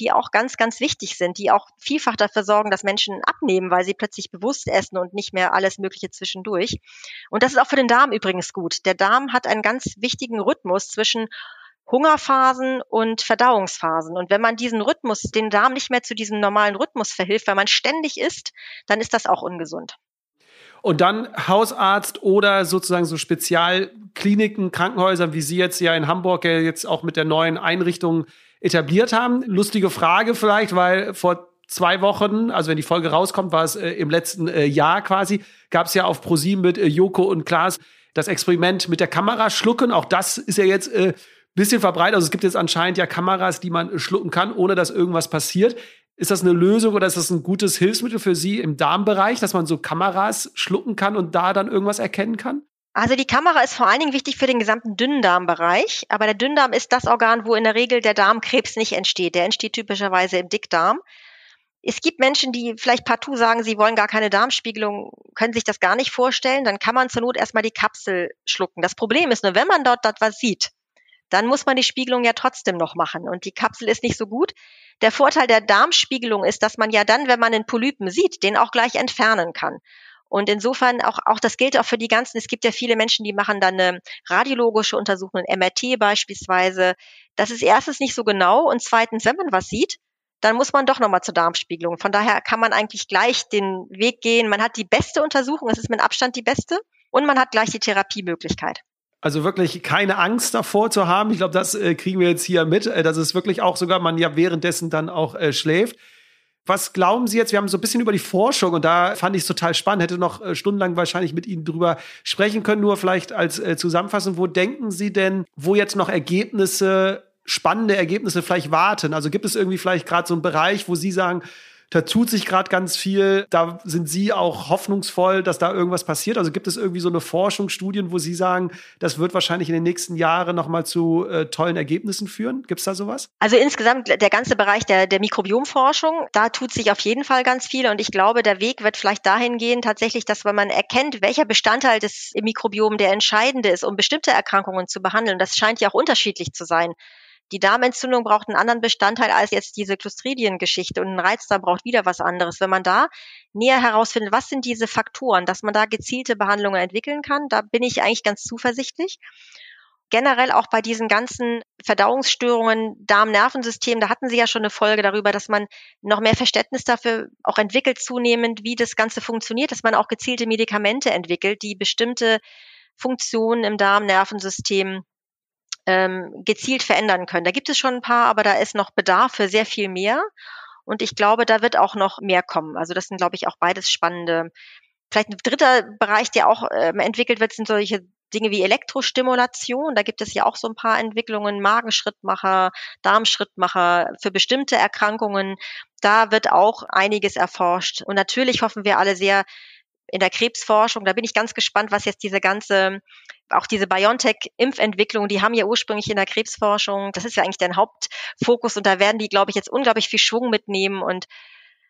die auch ganz, ganz wichtig sind, die auch vielfach dafür sorgen, dass Menschen abnehmen, weil sie plötzlich bewusst essen und nicht mehr alles Mögliche zwischendurch. Und das ist auch für den Darm übrigens gut. Der Darm hat einen ganz wichtigen Rhythmus zwischen Hungerphasen und Verdauungsphasen. Und wenn man diesen Rhythmus, den Darm nicht mehr zu diesem normalen Rhythmus verhilft, weil man ständig isst, dann ist das auch ungesund. Und dann Hausarzt oder sozusagen so Spezialkliniken, Krankenhäuser, wie Sie jetzt ja in Hamburg ja jetzt auch mit der neuen Einrichtung etabliert haben. Lustige Frage vielleicht, weil vor zwei Wochen, also wenn die Folge rauskommt, war es äh, im letzten äh, Jahr quasi, gab es ja auf ProSieben mit äh, Joko und Klaas das Experiment mit der Kamera schlucken. Auch das ist ja jetzt äh, bisschen verbreitet. Also es gibt jetzt anscheinend ja Kameras, die man schlucken kann, ohne dass irgendwas passiert. Ist das eine Lösung oder ist das ein gutes Hilfsmittel für Sie im Darmbereich, dass man so Kameras schlucken kann und da dann irgendwas erkennen kann? Also die Kamera ist vor allen Dingen wichtig für den gesamten Dünndarmbereich, aber der Dünndarm ist das Organ, wo in der Regel der Darmkrebs nicht entsteht. Der entsteht typischerweise im Dickdarm. Es gibt Menschen, die vielleicht partout sagen, sie wollen gar keine Darmspiegelung, können sich das gar nicht vorstellen. Dann kann man zur Not erstmal die Kapsel schlucken. Das Problem ist nur, wenn man dort was sieht, dann muss man die Spiegelung ja trotzdem noch machen. Und die Kapsel ist nicht so gut. Der Vorteil der Darmspiegelung ist, dass man ja dann, wenn man einen Polypen sieht, den auch gleich entfernen kann. Und insofern auch, auch das gilt auch für die ganzen, es gibt ja viele Menschen, die machen dann eine radiologische Untersuchung, MRT beispielsweise. Das ist erstens nicht so genau und zweitens, wenn man was sieht, dann muss man doch nochmal zur Darmspiegelung. Von daher kann man eigentlich gleich den Weg gehen. Man hat die beste Untersuchung, es ist mit Abstand die beste und man hat gleich die Therapiemöglichkeit. Also wirklich keine Angst davor zu haben. Ich glaube, das äh, kriegen wir jetzt hier mit. Äh, dass es wirklich auch sogar man ja währenddessen dann auch äh, schläft. Was glauben Sie jetzt? Wir haben so ein bisschen über die Forschung und da fand ich es total spannend. Hätte noch äh, stundenlang wahrscheinlich mit Ihnen drüber sprechen können. Nur vielleicht als äh, Zusammenfassung, wo denken Sie denn, wo jetzt noch Ergebnisse, spannende Ergebnisse vielleicht warten? Also gibt es irgendwie vielleicht gerade so einen Bereich, wo Sie sagen, da tut sich gerade ganz viel. Da sind Sie auch hoffnungsvoll, dass da irgendwas passiert. Also gibt es irgendwie so eine Forschung, Studien, wo Sie sagen, das wird wahrscheinlich in den nächsten Jahren noch mal zu äh, tollen Ergebnissen führen? Gibt es da sowas? Also insgesamt der ganze Bereich der, der Mikrobiomforschung, da tut sich auf jeden Fall ganz viel. Und ich glaube, der Weg wird vielleicht dahin gehen, tatsächlich, dass wenn man erkennt, welcher Bestandteil des Mikrobiom der entscheidende ist, um bestimmte Erkrankungen zu behandeln, das scheint ja auch unterschiedlich zu sein. Die Darmentzündung braucht einen anderen Bestandteil als jetzt diese Clostridiengeschichte und ein Reizdarm braucht wieder was anderes. Wenn man da näher herausfindet, was sind diese Faktoren, dass man da gezielte Behandlungen entwickeln kann, da bin ich eigentlich ganz zuversichtlich. Generell auch bei diesen ganzen Verdauungsstörungen, Darm-Nervensystem, da hatten Sie ja schon eine Folge darüber, dass man noch mehr Verständnis dafür auch entwickelt zunehmend, wie das Ganze funktioniert, dass man auch gezielte Medikamente entwickelt, die bestimmte Funktionen im Darm-Nervensystem ähm, gezielt verändern können. Da gibt es schon ein paar, aber da ist noch Bedarf für sehr viel mehr. Und ich glaube, da wird auch noch mehr kommen. Also das sind, glaube ich, auch beides spannende. Vielleicht ein dritter Bereich, der auch ähm, entwickelt wird, sind solche Dinge wie Elektrostimulation. Da gibt es ja auch so ein paar Entwicklungen, Magenschrittmacher, Darmschrittmacher für bestimmte Erkrankungen. Da wird auch einiges erforscht. Und natürlich hoffen wir alle sehr, in der Krebsforschung. Da bin ich ganz gespannt, was jetzt diese ganze, auch diese BioNTech-Impfentwicklung, die haben ja ursprünglich in der Krebsforschung, das ist ja eigentlich der Hauptfokus und da werden die, glaube ich, jetzt unglaublich viel Schwung mitnehmen und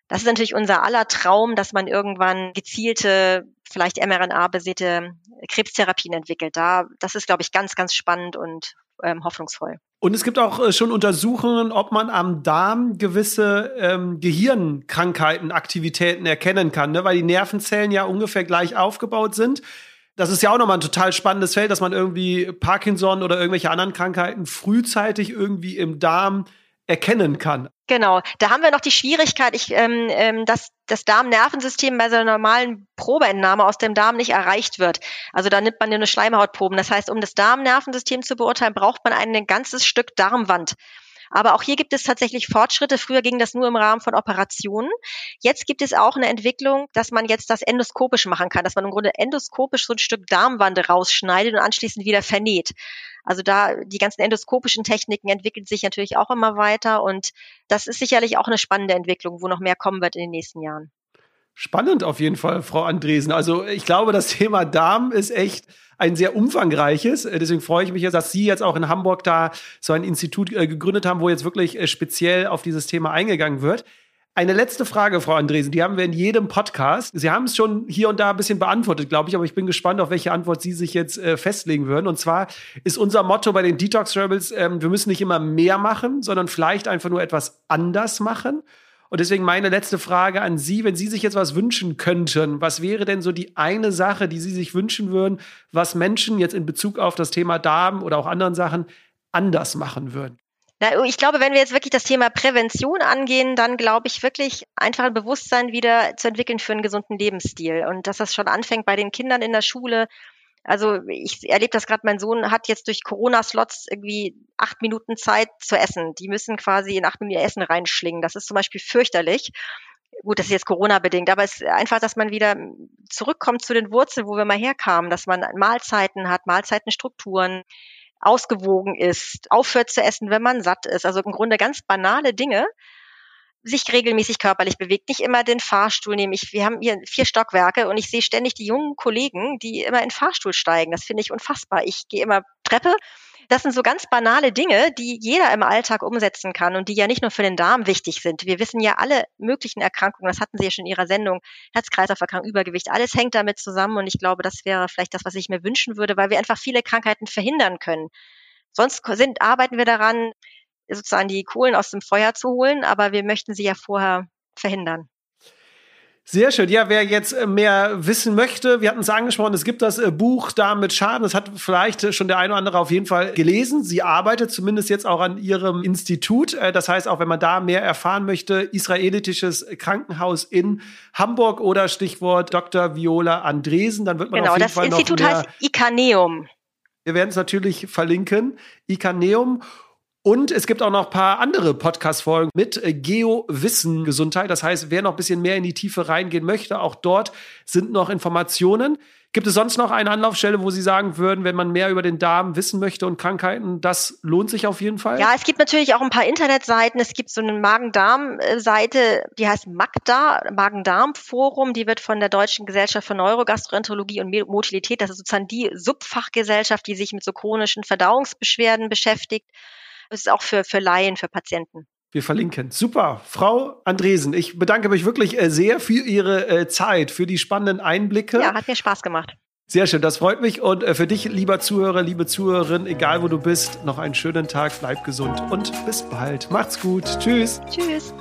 das ist natürlich unser aller Traum, dass man irgendwann gezielte, vielleicht mRNA-basierte Krebstherapien entwickelt. Da, das ist, glaube ich, ganz, ganz spannend und ähm, hoffnungsvoll. Und es gibt auch äh, schon Untersuchungen, ob man am Darm gewisse ähm, Gehirnkrankheiten, Aktivitäten erkennen kann, ne? weil die Nervenzellen ja ungefähr gleich aufgebaut sind. Das ist ja auch nochmal ein total spannendes Feld, dass man irgendwie Parkinson oder irgendwelche anderen Krankheiten frühzeitig irgendwie im Darm erkennen kann. Genau, da haben wir noch die Schwierigkeit, ich, ähm, ähm, dass das Darmnervensystem bei so einer normalen Probeentnahme aus dem Darm nicht erreicht wird. Also da nimmt man nur eine Schleimhautproben. Das heißt, um das Darmnervensystem zu beurteilen, braucht man ein ganzes Stück Darmwand. Aber auch hier gibt es tatsächlich Fortschritte. Früher ging das nur im Rahmen von Operationen. Jetzt gibt es auch eine Entwicklung, dass man jetzt das endoskopisch machen kann, dass man im Grunde endoskopisch so ein Stück Darmwand rausschneidet und anschließend wieder vernäht. Also da die ganzen endoskopischen Techniken entwickeln sich natürlich auch immer weiter und das ist sicherlich auch eine spannende Entwicklung, wo noch mehr kommen wird in den nächsten Jahren. Spannend auf jeden Fall, Frau Andresen. Also ich glaube, das Thema Darm ist echt ein sehr umfangreiches. Äh, deswegen freue ich mich dass Sie jetzt auch in Hamburg da so ein Institut äh, gegründet haben, wo jetzt wirklich äh, speziell auf dieses Thema eingegangen wird. Eine letzte Frage, Frau Andresen, die haben wir in jedem Podcast. Sie haben es schon hier und da ein bisschen beantwortet, glaube ich, aber ich bin gespannt, auf welche Antwort Sie sich jetzt äh, festlegen würden. Und zwar ist unser Motto bei den Detox Rebels, ähm, wir müssen nicht immer mehr machen, sondern vielleicht einfach nur etwas anders machen. Und deswegen meine letzte Frage an Sie, wenn Sie sich jetzt was wünschen könnten, was wäre denn so die eine Sache, die Sie sich wünschen würden, was Menschen jetzt in Bezug auf das Thema Darm oder auch anderen Sachen anders machen würden? Na, ich glaube, wenn wir jetzt wirklich das Thema Prävention angehen, dann glaube ich wirklich einfach ein Bewusstsein wieder zu entwickeln für einen gesunden Lebensstil und dass das schon anfängt bei den Kindern in der Schule, also ich erlebe das gerade, mein Sohn hat jetzt durch Corona-Slots irgendwie acht Minuten Zeit zu essen. Die müssen quasi in acht Minuten Essen reinschlingen. Das ist zum Beispiel fürchterlich. Gut, das ist jetzt Corona-bedingt, aber es ist einfach, dass man wieder zurückkommt zu den Wurzeln, wo wir mal herkamen, dass man Mahlzeiten hat, Mahlzeitenstrukturen, ausgewogen ist, aufhört zu essen, wenn man satt ist. Also im Grunde ganz banale Dinge, sich regelmäßig körperlich bewegt, nicht immer den Fahrstuhl nehmen. Ich, wir haben hier vier Stockwerke und ich sehe ständig die jungen Kollegen, die immer in den Fahrstuhl steigen. Das finde ich unfassbar. Ich gehe immer Treppe. Das sind so ganz banale Dinge, die jeder im Alltag umsetzen kann und die ja nicht nur für den Darm wichtig sind. Wir wissen ja alle möglichen Erkrankungen, das hatten Sie ja schon in Ihrer Sendung, Herz-Kreislauf-Erkrankung, Übergewicht, alles hängt damit zusammen und ich glaube, das wäre vielleicht das, was ich mir wünschen würde, weil wir einfach viele Krankheiten verhindern können. Sonst sind, arbeiten wir daran, sozusagen die Kohlen aus dem Feuer zu holen, aber wir möchten sie ja vorher verhindern. Sehr schön. Ja, wer jetzt äh, mehr wissen möchte, wir hatten es angesprochen, es gibt das äh, Buch da mit Schaden. Das hat vielleicht schon der eine oder andere auf jeden Fall gelesen. Sie arbeitet zumindest jetzt auch an ihrem Institut. Äh, das heißt, auch wenn man da mehr erfahren möchte, israelitisches Krankenhaus in Hamburg oder Stichwort Dr. Viola Andresen, dann wird man genau, auf jeden Fall Genau, das Institut heißt Ikaneum. Wir werden es natürlich verlinken. Ikaneum. Und es gibt auch noch ein paar andere Podcast-Folgen mit äh, Geo-Wissen Gesundheit. Das heißt, wer noch ein bisschen mehr in die Tiefe reingehen möchte, auch dort sind noch Informationen. Gibt es sonst noch eine Anlaufstelle, wo Sie sagen würden, wenn man mehr über den Darm wissen möchte und Krankheiten, das lohnt sich auf jeden Fall? Ja, es gibt natürlich auch ein paar Internetseiten. Es gibt so eine Magen-Darm-Seite, die heißt Magda, Magen-Darm-Forum. Die wird von der Deutschen Gesellschaft für Neurogastroenterologie und Motilität, das ist sozusagen die Subfachgesellschaft, die sich mit so chronischen Verdauungsbeschwerden beschäftigt. Das ist auch für, für Laien, für Patienten. Wir verlinken. Super. Frau Andresen, ich bedanke mich wirklich äh, sehr für Ihre äh, Zeit, für die spannenden Einblicke. Ja, hat mir Spaß gemacht. Sehr schön, das freut mich. Und äh, für dich, lieber Zuhörer, liebe Zuhörerin, egal wo du bist, noch einen schönen Tag, bleib gesund und bis bald. Macht's gut. Tschüss. Tschüss.